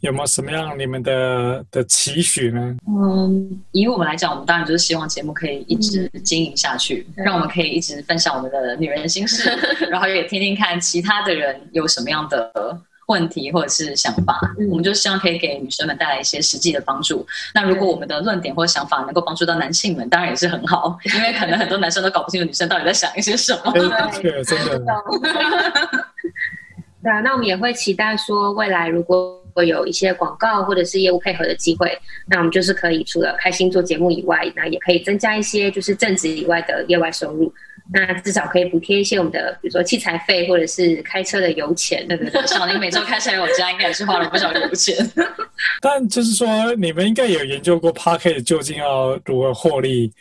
有没有什么样你们的的期许呢？嗯，以我们来讲，我们当然就是希望节目可以一直经营下去，嗯、让我们可以一直分享我们的女人心事，(laughs) 然后也听听看其他的人有什么样的问题或者是想法，嗯、我们就希望可以给女生们带来一些实际的帮助。那如果我们的论点或想法能够帮助到男性们，当然也是很好，(laughs) 因为可能很多男生都搞不清楚女生到底在想一些什么。对，真的。(laughs) 对啊，那我们也会期待说，未来如果会有一些广告或者是业务配合的机会，那我们就是可以除了开心做节目以外，那也可以增加一些就是正职以外的业外收入。那至少可以补贴一些我们的，比如说器材费或者是开车的油钱。对不对，小林每周开车来我家，应该也是花了不少油钱。(laughs) 但就是说，你们应该有研究过 p a r k e t 究竟要如何获利？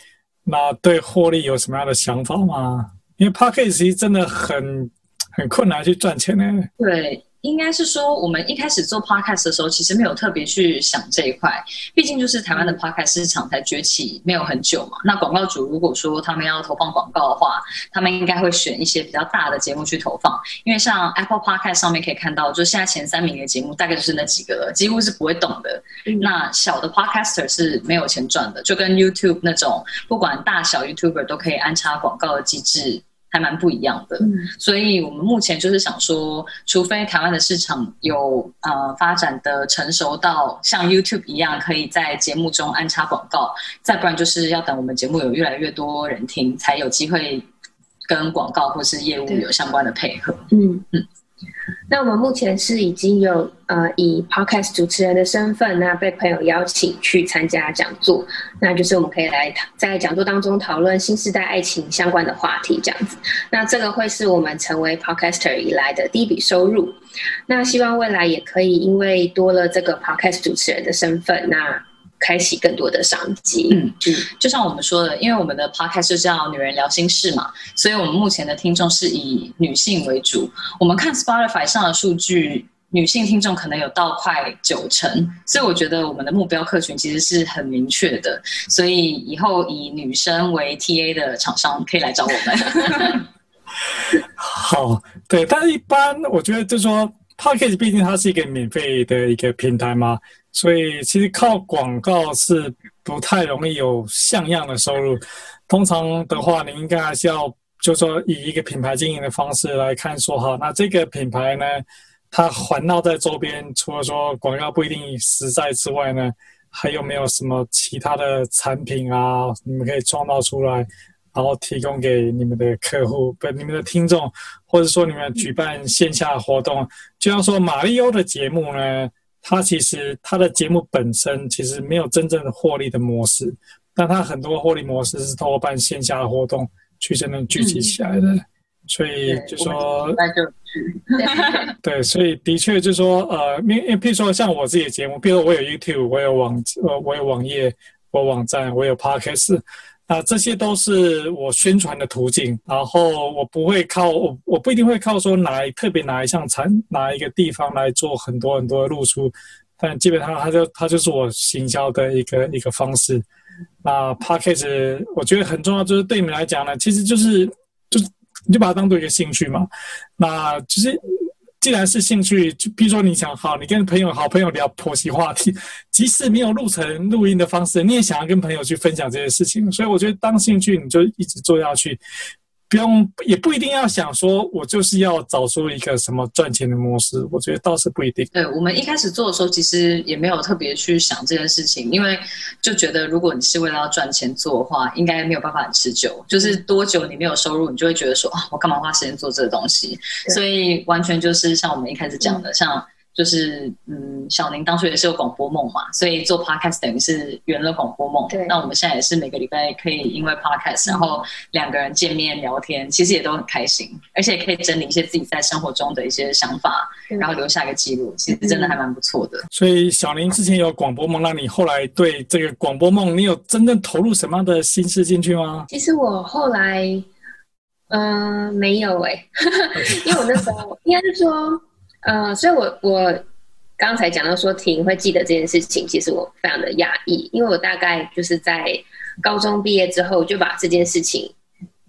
那对获利有什么样的想法吗？因为 p a r k e t 其实真的很很困难去赚钱呢。对。应该是说，我们一开始做 podcast 的时候，其实没有特别去想这一块。毕竟就是台湾的 podcast 市场才崛起没有很久嘛。那广告主如果说他们要投放广告的话，他们应该会选一些比较大的节目去投放。因为像 Apple Podcast 上面可以看到，就现在前三名的节目大概就是那几个了，几乎是不会动的。那小的 podcaster 是没有钱赚的，就跟 YouTube 那种不管大小 YouTuber 都可以安插广告的机制。还蛮不一样的，嗯、所以我们目前就是想说，除非台湾的市场有呃发展的成熟到像 YouTube 一样，可以在节目中安插广告，再不然就是要等我们节目有越来越多人听，才有机会跟广告或是业务有相关的配合。嗯嗯。嗯那我们目前是已经有呃以 podcast 主持人的身份，那被朋友邀请去参加讲座，那就是我们可以来在讲座当中讨论新时代爱情相关的话题，这样子。那这个会是我们成为 podcaster 以来的第一笔收入。那希望未来也可以因为多了这个 podcast 主持人的身份，那。开启更多的商机。嗯嗯，就像我们说的，因为我们的 podcast 是叫“女人聊心事”嘛，所以我们目前的听众是以女性为主。我们看 Spotify 上的数据，女性听众可能有到快九成，所以我觉得我们的目标客群其实是很明确的。所以以后以女生为 TA 的厂商可以来找我们。(laughs) 好，对，但是一般我觉得就是说，podcast 毕竟它是一个免费的一个平台嘛。所以其实靠广告是不太容易有像样的收入。通常的话，你应该还是要，就是说以一个品牌经营的方式来看，说哈，那这个品牌呢，它环绕在周边，除了说广告不一定实在之外呢，还有没有什么其他的产品啊，你们可以创造出来，然后提供给你们的客户，不，你们的听众，或者说你们举办线下活动，就像说马力欧的节目呢。他其实他的节目本身其实没有真正的获利的模式，但他很多获利模式是透过办线下的活动去真正聚集起来的，嗯、所以就说那就去 (laughs) 对，所以的确就是说呃，因因为譬如说像我自己的节目，譬如说我有 YouTube，我有网呃我有网页，我有网站，我有 Podcast。啊，这些都是我宣传的途径，然后我不会靠我，我不一定会靠说哪一特别哪一项产哪一个地方来做很多很多的露出，但基本上它就它就是我行销的一个一个方式。那 Podcast 我觉得很重要，就是对你们来讲呢，其实就是就是你就把它当做一个兴趣嘛，那其实。既然是兴趣，就比如说你想好，你跟朋友好朋友聊婆媳话题，(laughs) 即使没有录成录音的方式，你也想要跟朋友去分享这些事情，所以我觉得当兴趣你就一直做下去。不用，也不一定要想说，我就是要找出一个什么赚钱的模式。我觉得倒是不一定。对，我们一开始做的时候，其实也没有特别去想这件事情，因为就觉得如果你是为了要赚钱做的话，应该没有办法很持久。就是多久你没有收入，你就会觉得说啊，我干嘛花时间做这个东西？所以完全就是像我们一开始讲的，嗯、像。就是嗯，小宁当初也是有广播梦嘛，所以做 podcast 等于是圆了广播梦。对，那我们现在也是每个礼拜可以因为 podcast，然后两个人见面聊天，其实也都很开心，而且也可以整理一些自己在生活中的一些想法，对然后留下一个记录，其实真的还蛮不错的。所以小宁之前有广播梦，那你后来对这个广播梦，你有真正投入什么样的心思进去吗？其实我后来嗯、呃、没有哎、欸，(laughs) 因为我那时候应该是说。呃，所以我我刚才讲到说婷会记得这件事情，其实我非常的讶异，因为我大概就是在高中毕业之后就把这件事情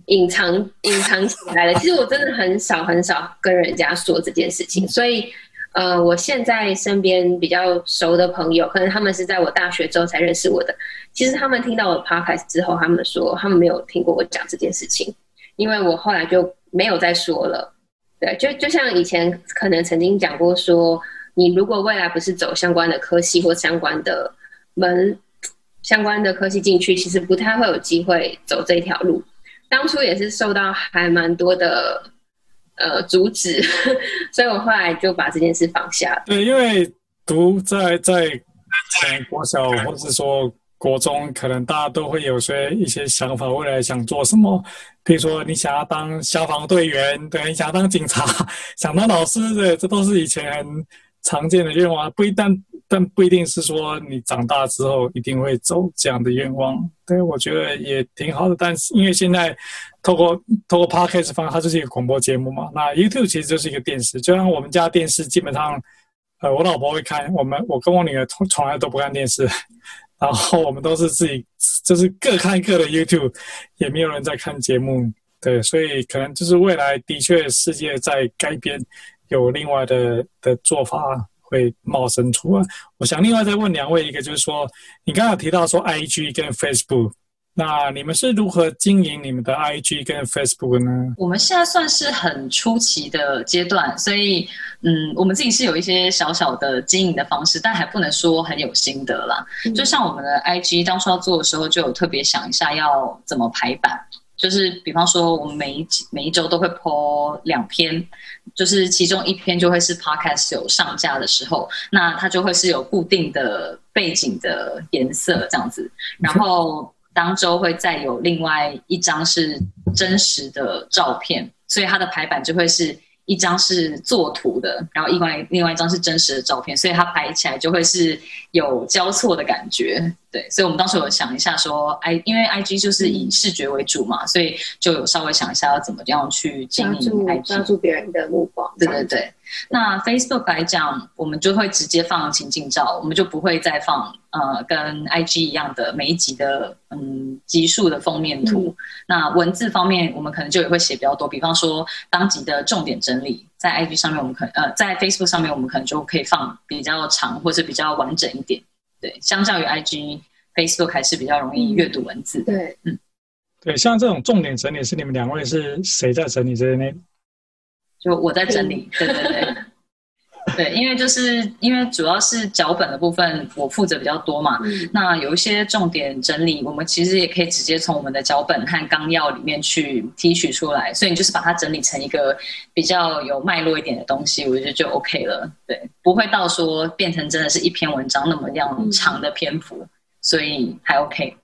隐藏隐藏起来了。其实我真的很少很少跟人家说这件事情，所以呃，我现在身边比较熟的朋友，可能他们是在我大学之后才认识我的，其实他们听到我的 podcast 之后，他们说他们没有听过我讲这件事情，因为我后来就没有再说了。对，就就像以前可能曾经讲过说，你如果未来不是走相关的科系或相关的门相关的科系进去，其实不太会有机会走这条路。当初也是受到还蛮多的呃阻止，(laughs) 所以我后来就把这件事放下了。对，因为读在在在国小或者说国中，可能大家都会有些一些想法，未来想做什么。比如说你想要当消防队员，对，你想要当警察，(laughs) 想当老师，对，这都是以前很常见的愿望，不一但但不一定是说你长大之后一定会走这样的愿望。对，我觉得也挺好的。但是因为现在透过透过 Podcast 方，它就是一个广播节目嘛。那 YouTube 其实就是一个电视，就像我们家电视基本上，呃，我老婆会看，我们我跟我女儿从从来都不看电视，然后我们都是自己 (laughs) 就是各看各的 YouTube，也没有人在看节目。对，所以可能就是未来的确世界在改变。有另外的的做法会冒生出来。我想另外再问两位一个，就是说，你刚刚提到说 IG 跟 Facebook，那你们是如何经营你们的 IG 跟 Facebook 呢？我们现在算是很初期的阶段，所以嗯，我们自己是有一些小小的经营的方式，但还不能说很有心得啦。嗯、就像我们的 IG 当初要做的时候，就有特别想一下要怎么排版。就是比方说，我们每一每一周都会 po 两篇，就是其中一篇就会是 podcast 有上架的时候，那它就会是有固定的背景的颜色这样子，然后当周会再有另外一张是真实的照片，所以它的排版就会是。一张是作图的，然后另外另外一张是真实的照片，所以它排起来就会是有交错的感觉。对，所以我们当时有想一下说，I 因为 IG 就是以视觉为主嘛，所以就有稍微想一下要怎么样去经营 IG，抓住别人的目光。对对对。那 Facebook 来讲，我们就会直接放情境照，我们就不会再放呃跟 IG 一样的每一集的嗯集数的封面图。嗯、那文字方面，我们可能就也会写比较多，比方说当集的重点整理，在 IG 上面我们可能呃在 Facebook 上面我们可能就可以放比较长或者比较完整一点。对，相较于 IG，Facebook 还是比较容易阅读文字。对，嗯，对，像这种重点整理是你们两位是谁在整理这些内容？就我在整理，对对对，对，因为就是因为主要是脚本的部分我负责比较多嘛，嗯、那有一些重点整理，我们其实也可以直接从我们的脚本和纲要里面去提取出来，所以你就是把它整理成一个比较有脉络一点的东西，我觉得就 OK 了，对，不会到说变成真的是一篇文章那么样长的篇幅，嗯、所以还 OK。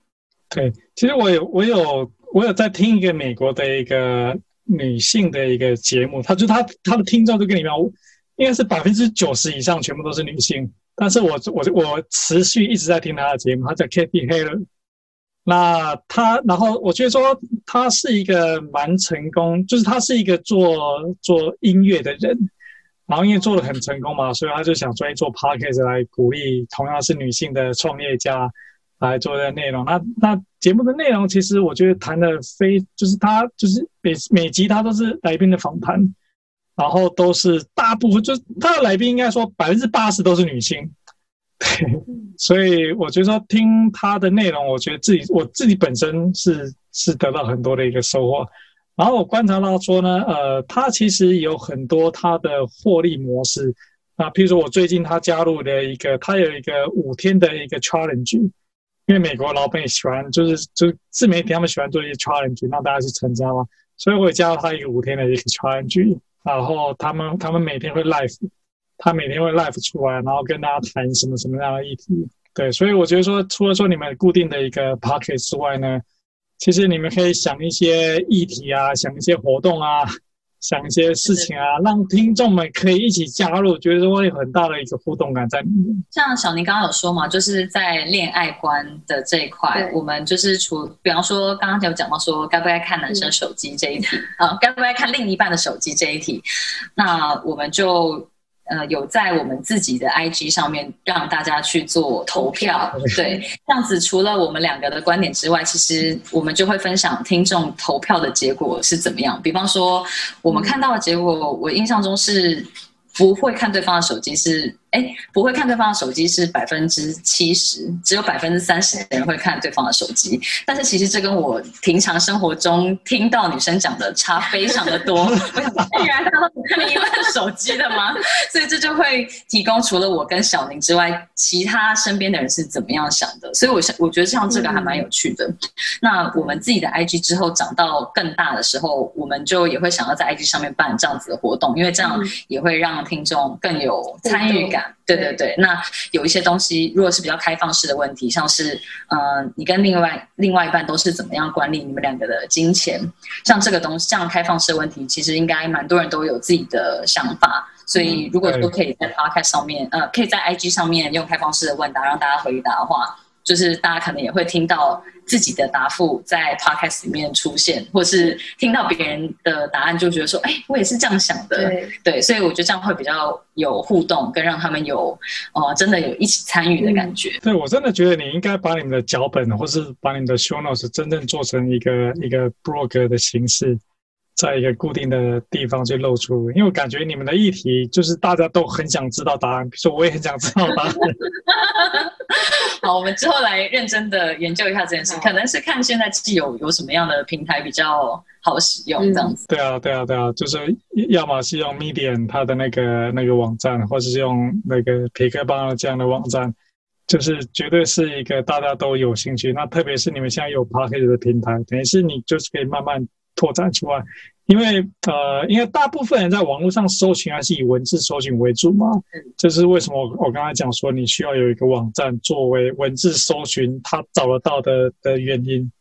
对，其实我有我有我有在听一个美国的一个。女性的一个节目，他就他他的听众就跟你讲，应该是百分之九十以上全部都是女性。但是我我我持续一直在听他的节目，他叫 Kathy Heller。那他然后我觉得说他是一个蛮成功，就是他是一个做做音乐的人，然后因为做的很成功嘛，所以他就想专业做 Podcast 来鼓励同样是女性的创业家。来做的内容，那那节目的内容其实我觉得谈的非就是他就是每每集他都是来宾的访谈，然后都是大部分就是他的来宾应该说百分之八十都是女性，对，(laughs) 所以我觉得说听他的内容，我觉得自己我自己本身是是得到很多的一个收获，然后我观察到说呢，呃，他其实有很多他的获利模式，啊，譬如说我最近他加入的一个，他有一个五天的一个 challenge。因为美国老板也喜欢，就是就自媒体他们喜欢做一些 challenge，让大家去参加嘛，所以我也加入他一个五天的一个 challenge，然后他们他们每天会 live，他每天会 live 出来，然后跟大家谈什么什么样的议题。对，所以我觉得说，除了说你们固定的一个 podcast 之外呢，其实你们可以想一些议题啊，想一些活动啊。想一些事情啊，让听众们可以一起加入，觉得会有很大的一个互动感在里面。像小宁刚刚有说嘛，就是在恋爱观的这一块，我们就是除，比方说刚刚有讲到说该不该看男生手机这一题，啊、嗯，该不该看另一半的手机这一题，那我们就。呃，有在我们自己的 IG 上面让大家去做投票，对，(laughs) 这样子除了我们两个的观点之外，其实我们就会分享听众投票的结果是怎么样。比方说，我们看到的结果，我印象中是不会看对方的手机是哎，不会看对方的手机是百分之七十，只有百分之三十的人会看对方的手机。但是其实这跟我平常生活中听到女生讲的差非常的多。(laughs) 我想，原来大家都不看另一半手机的吗？所以这就会提供除了我跟小宁之外，其他身边的人是怎么样想的。所以我想，我觉得像这个还蛮有趣的。嗯、那我们自己的 IG 之后长到更大的时候，我们就也会想要在 IG 上面办这样子的活动，因为这样也会让听众更有参与感。对对对，那有一些东西，如果是比较开放式的问题，像是，呃，你跟另外另外一半都是怎么样管理你们两个的金钱，像这个东西，这样开放式的问题，其实应该蛮多人都有自己的想法，所以如果说可以在 Podcast 上面，呃，可以在 IG 上面用开放式的问答让大家回答的话。就是大家可能也会听到自己的答复在 podcast 里面出现，或是听到别人的答案，就觉得说，哎，我也是这样想的，对，对，所以我觉得这样会比较有互动，跟让他们有哦、呃，真的有一起参与的感觉。对，我真的觉得你应该把你们的脚本，或是把你们的 show notes 真正做成一个一个 blog 的形式。在一个固定的地方去露出，因为我感觉你们的议题就是大家都很想知道答案，比如说我也很想知道答案。(laughs) 好，我们之后来认真的研究一下这件事，可能是看现在既有有什么样的平台比较好使用这样子。对啊，对啊，对啊，就是要么是用 Medium 它的那个那个网站，或者是用那个皮克邦这样的网站，就是绝对是一个大家都有兴趣。那特别是你们现在有 Podcast 的平台，等于是你就是可以慢慢。拓展出来，因为呃，因为大部分人在网络上搜寻还是以文字搜寻为主嘛，这是为什么我我刚才讲说你需要有一个网站作为文字搜寻他找得到的的原因。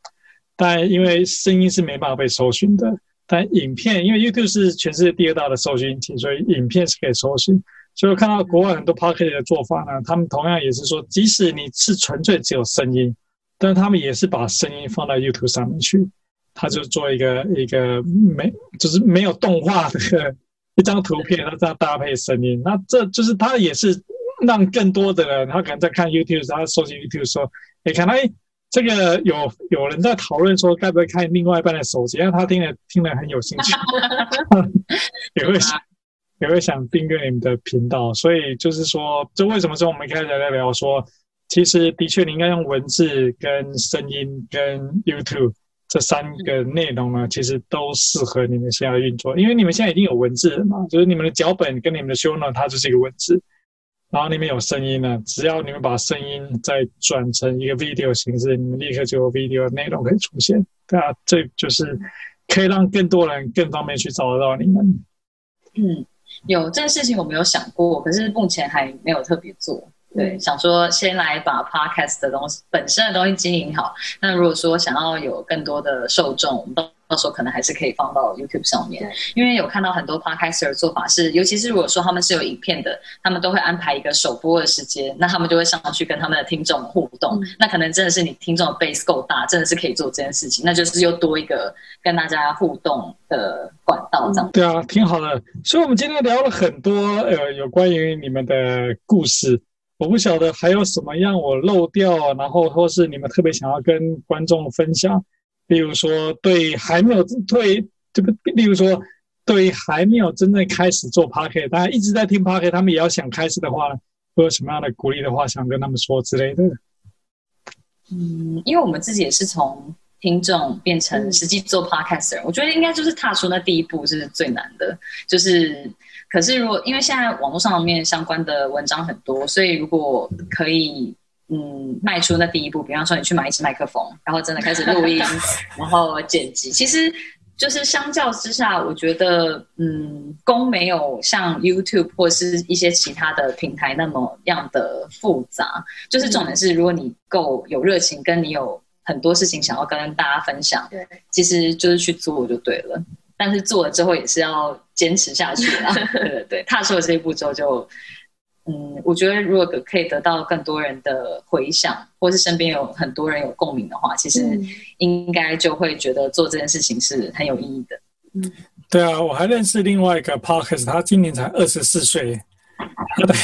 但因为声音是没办法被搜寻的，但影片因为 YouTube 是全世界第二大的搜寻引擎，所以影片是可以搜寻。所以我看到国外很多 p o c k e t 的做法呢，他们同样也是说，即使你是纯粹只有声音，但是他们也是把声音放到 YouTube 上面去。他就做一个一个没就是没有动画的一张图片，他这样搭配声音，那这就是他也是让更多的人，他可能在看 YouTube，他搜集 YouTube 说，你看，来，这个有有人在讨论说该不该看另外一半的手机，让他听了听了很有兴趣，(laughs) 也会想也会想订阅你们的频道，所以就是说，就为什么说我们一开始在聊说，其实的确你应该用文字跟声音跟 YouTube。这三个内容呢，其实都适合你们现在运作，因为你们现在已经有文字了嘛，就是你们的脚本跟你们的 show 呢，它就是一个文字，然后里面有声音呢，只要你们把声音再转成一个 video 形式，你们立刻就有 video 内容可以出现，对啊，这就是可以让更多人更方便去找得到你们。嗯，有这个事情我没有想过，可是目前还没有特别做。对，想说先来把 podcast 的东西本身的东西经营好。那如果说想要有更多的受众，我们到到时候可能还是可以放到 YouTube 上面。因为有看到很多 podcaster 的做法是，尤其是如果说他们是有影片的，他们都会安排一个首播的时间，那他们就会上去跟他们的听众互动。嗯、那可能真的是你听众的 base 够大，真的是可以做这件事情，那就是又多一个跟大家互动的管道，这样、嗯。对啊，挺好的。所以我们今天聊了很多呃，有关于你们的故事。我不晓得还有什么样我漏掉，然后或是你们特别想要跟观众分享，例如说对还没有对这个，例如说对还没有真正开始做 Podcast，大家一直在听 Podcast，他们也要想开始的话，会有什么样的鼓励的话想跟他们说之类的？嗯，因为我们自己也是从听众变成实际做 Podcaster，我觉得应该就是踏出那第一步是最难的，就是。可是，如果因为现在网络上面相关的文章很多，所以如果可以，嗯，迈出那第一步，比方说你去买一支麦克风，然后真的开始录音，(laughs) 然后剪辑，其实就是相较之下，我觉得，嗯，工没有像 YouTube 或是一些其他的平台那么样的复杂。就是重点是，如果你够有热情，跟你有很多事情想要跟大家分享，对，其实就是去做就对了。但是做了之后也是要坚持下去啊！(laughs) 对对对，踏出了这一步之后就，嗯，我觉得如果可以得到更多人的回响，或是身边有很多人有共鸣的话，其实应该就会觉得做这件事情是很有意义的。嗯，对啊，我还认识另外一个 Podcast，他今年才二十四岁。他 (laughs) 的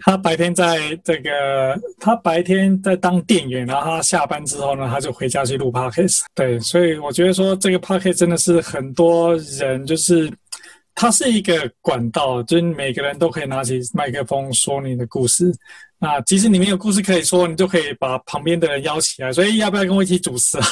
他白天在这个，他白天在当店员，然后他下班之后呢，他就回家去录 Podcast。对，所以我觉得说这个 Podcast 真的是很多人就是它是一个管道，就是每个人都可以拿起麦克风说你的故事。那即使你没有故事可以说，你就可以把旁边的人邀起来，所以要不要跟我一起主持啊？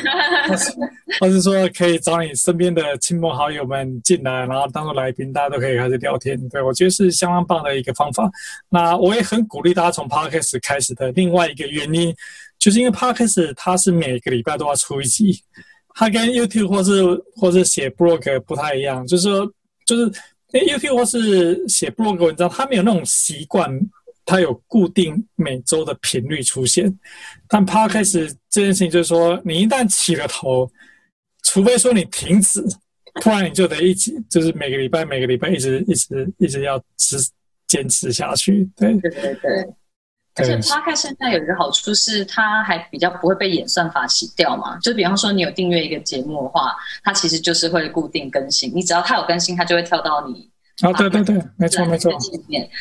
(laughs) 或是，说可以找你身边的亲朋好友们进来，然后当做来宾，大家都可以开始聊天。对，我觉得是相当棒的一个方法。那我也很鼓励大家从 Podcast 开始的。另外一个原因，就是因为 Podcast 它是每个礼拜都要出一集，它跟 YouTube 或是或是写 Blog 不太一样，就是说，就是 YouTube 或是写 Blog 文章，它没有那种习惯。它有固定每周的频率出现，但 Podcast 这件事情就是说，你一旦起了头，除非说你停止，不然你就得一直，就是每个礼拜每个礼拜一直一直一直要持坚持下去。对对对对。而且 Podcast 现在有一个好处是，它还比较不会被演算法洗掉嘛。就比方说，你有订阅一个节目的话，它其实就是会固定更新，你只要它有更新，它就会跳到你。啊，对对对，没错没错。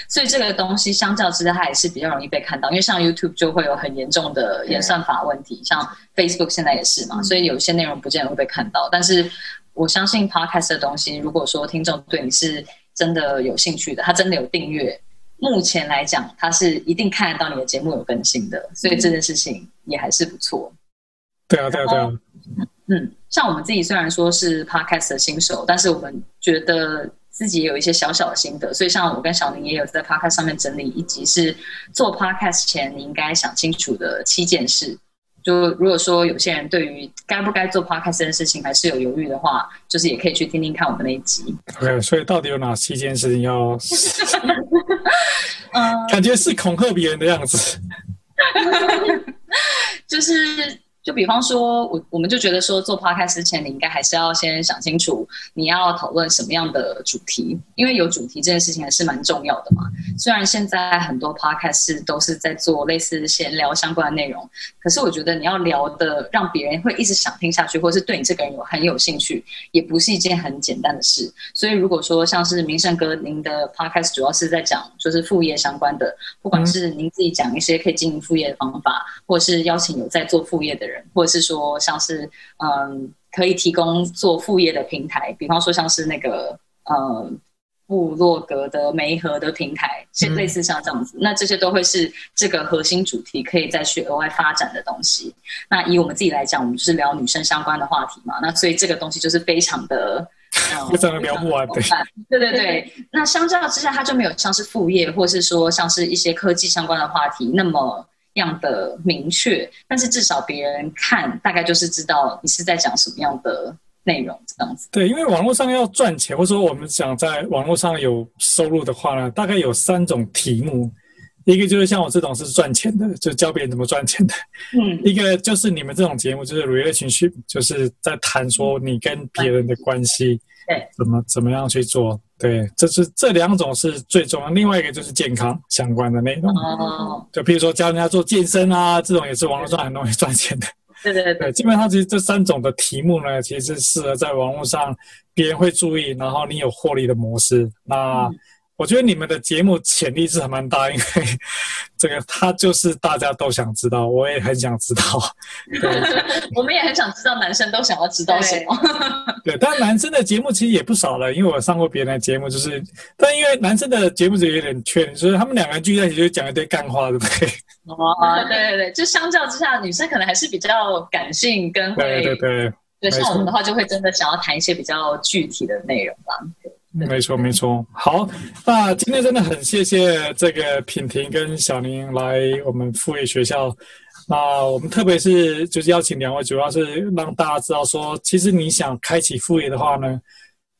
所以这个东西相较之下，它也是比较容易被看到，因为像 YouTube 就会有很严重的演算法问题，像 Facebook 现在也是嘛，所以有些内容不见得会被看到。但是我相信 Podcast 的东西，如果说听众对你是真的有兴趣的，他真的有订阅，目前来讲，他是一定看得到你的节目有更新的，所以这件事情也还是不错。对啊，对啊，对啊。嗯，像我们自己虽然说是 Podcast 的新手，但是我们觉得。自己也有一些小小的心得，所以像我跟小宁也有在 Podcast 上面整理一集，是做 Podcast 前你应该想清楚的七件事。就如果说有些人对于该不该做 Podcast 这件事情还是有犹豫的话，就是也可以去听听看我们那一集。OK，所以到底有哪七件事情要？嗯，感觉是恐吓别人的样子。(laughs) 就是。就比方说，我我们就觉得说，做 podcast 之前，你应该还是要先想清楚你要讨论什么样的主题，因为有主题这件事情还是蛮重要的嘛。虽然现在很多 podcast 都是在做类似闲聊相关的内容，可是我觉得你要聊的让别人会一直想听下去，或是对你这个人有很有兴趣，也不是一件很简单的事。所以如果说像是明胜哥，您的 podcast 主要是在讲就是副业相关的，不管是您自己讲一些可以经营副业的方法，或者是邀请有在做副业的人。或者是说，像是嗯，可以提供做副业的平台，比方说像是那个嗯，布洛格的媒合的平台，类似像这样子，嗯、那这些都会是这个核心主题可以再去额外发展的东西。那以我们自己来讲，我们就是聊女生相关的话题嘛，那所以这个东西就是非常的，嗯、(laughs) 非常的聊不完。对对对对，那相较之下，它就没有像是副业，或是说像是一些科技相关的话题那么。样的明确，但是至少别人看大概就是知道你是在讲什么样的内容，这样子。对，因为网络上要赚钱，或者说我们想在网络上有收入的话呢，大概有三种题目，一个就是像我这种是赚钱的，就教别人怎么赚钱的。嗯，一个就是你们这种节目，就是 relationship，就是在谈说你跟别人的关系，对，怎么怎么样去做。对，这是这两种是最重要。另外一个就是健康相关的内容，哦，就比如说教人家做健身啊，这种也是网络上很容易赚钱的。对对对，对，基本上其实这三种的题目呢，其实适合在网络上别人会注意，然后你有获利的模式。那。嗯我觉得你们的节目潜力是还蛮大，因为这个他就是大家都想知道，我也很想知道。(laughs) 我们也很想知道，男生都想要知道什么？对，但男生的节目其实也不少了，因为我上过别人的节目，就是，但因为男生的节目就有点缺，所以他们两个人聚在一起就讲一堆干话，对不对？(laughs) 哦，对对对，就相较之下，女生可能还是比较感性，跟会对对对，对，像我们的话，就会真的想要谈一些比较具体的内容吧。没错，没错。好，那今天真的很谢谢这个品婷跟小宁来我们副业学校。那我们特别是就是邀请两位，主要是让大家知道说，其实你想开启副业的话呢，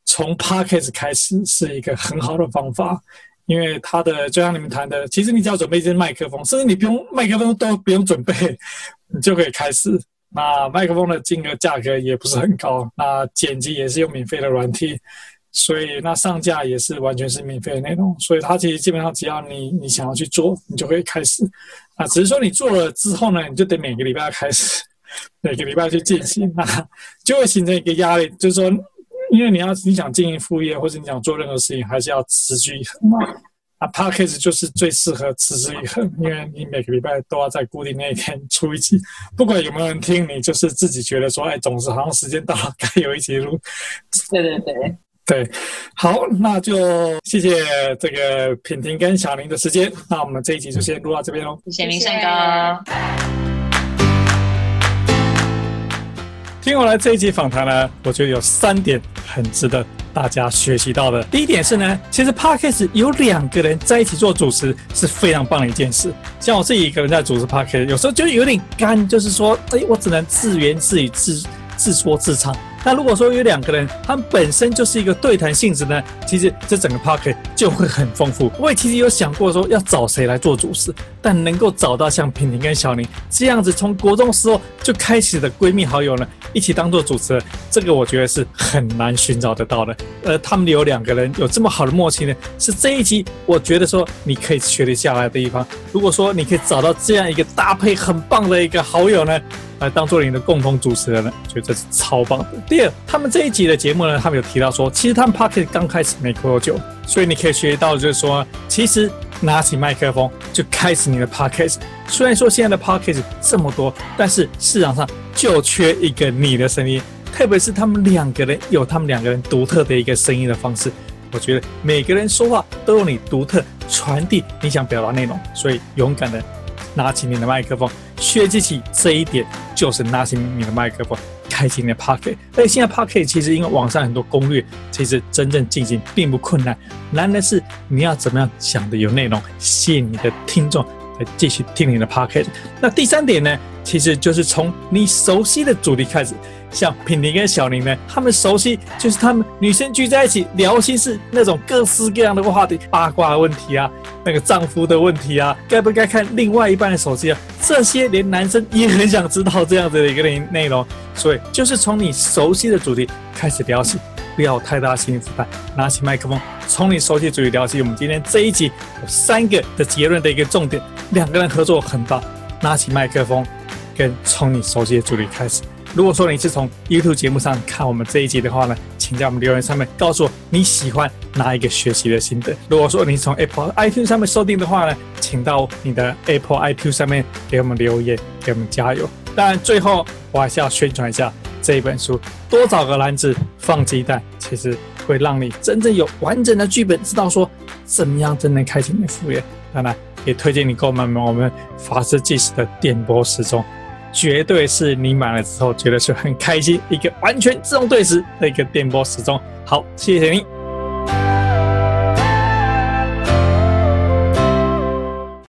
从 Podcast 开始是一个很好的方法，因为它的就像你们谈的，其实你只要准备一支麦克风，甚至你不用麦克风都不用准备，你就可以开始。那麦克风的金额价格也不是很高，那剪辑也是用免费的软体。所以那上架也是完全是免费的内容，所以它其实基本上只要你你想要去做，你就可以开始。啊，只是说你做了之后呢，你就得每个礼拜开始，每个礼拜去进行，啊，就会形成一个压力，就是说，因为你要你想经营副业或者你想做任何事情，还是要持之以恒嘛。啊，Podcast 就是最适合持之以恒，因为你每个礼拜都要在固定那一天出一集，不管有没有人听，你就是自己觉得说，哎，总是好像时间到了该有一集录。对对对。对，好，那就谢谢这个品婷跟小林的时间。那我们这一集就先录到这边喽。谢谢明胜哥。听完了这一集访谈呢，我觉得有三点很值得大家学习到的。第一点是呢，其实 Podcast 有两个人在一起做主持是非常棒的一件事。像我自己一个人在主持 Podcast，有时候就有点干，就是说，哎，我只能自言自语、自自说自唱。那如果说有两个人，他们本身就是一个对谈性质呢，其实这整个 Podcast 就会很丰富。我也其实有想过说要找谁来做主持，但能够找到像品婷跟小宁这样子从国中时候就开始的闺蜜好友呢，一起当做主持人，这个我觉得是很难寻找得到的。呃，他们有两个人有这么好的默契呢，是这一集我觉得说你可以学得下来的地方。如果说你可以找到这样一个搭配很棒的一个好友呢，来当做你的共同主持人呢，觉得这是超棒的。第二，他们这一集的节目呢，他们有提到说，其实他们 Podcast 刚开始没多久，所以你可以学到就是说，其实拿起麦克风就开始你的 Podcast。虽然说现在的 Podcast 这么多，但是市场上就缺一个你的声音，特别是他们两个人有他们两个人独特的一个声音的方式。我觉得每个人说话都有你独特传递你想表达内容，所以勇敢的拿起你的麦克风。学习起这一点，就是拿起你的麦克风，开启你的 Podcast。而且现在 Podcast 其实因为网上很多攻略，其实真正进行并不困难，难的是你要怎么样讲的有内容，吸引你的听众来继续听你的 Podcast。那第三点呢，其实就是从你熟悉的主题开始。像品婷跟小宁呢，他们熟悉就是他们女生聚在一起聊心事那种各式各样的话题，八卦问题啊，那个丈夫的问题啊，该不该看另外一半的手机啊，这些连男生也很想知道这样子的一个内内容。所以就是从你熟悉的主题开始聊起，不要太大心理负担，拿起麦克风，从你熟悉主题聊起。我们今天这一集有三个的结论的一个重点，两个人合作很棒，拿起麦克风，跟从你熟悉的主题开始。如果说你是从 YouTube 节目上看我们这一集的话呢，请在我们留言上面告诉我你喜欢哪一个学习的心得。如果说你是从 Apple iTunes 上面收听的话呢，请到你的 Apple iTunes 上面给我们留言，给我们加油。当然，最后我还是要宣传一下这一本书，多找个篮子放鸡蛋，其实会让你真正有完整的剧本，知道说怎么样真正开启你的副业。当然，也推荐你购买我们法师计时的电波时钟。绝对是你买了之后觉得是很开心，一个完全自动对时的一个电波时钟。好，谢谢您。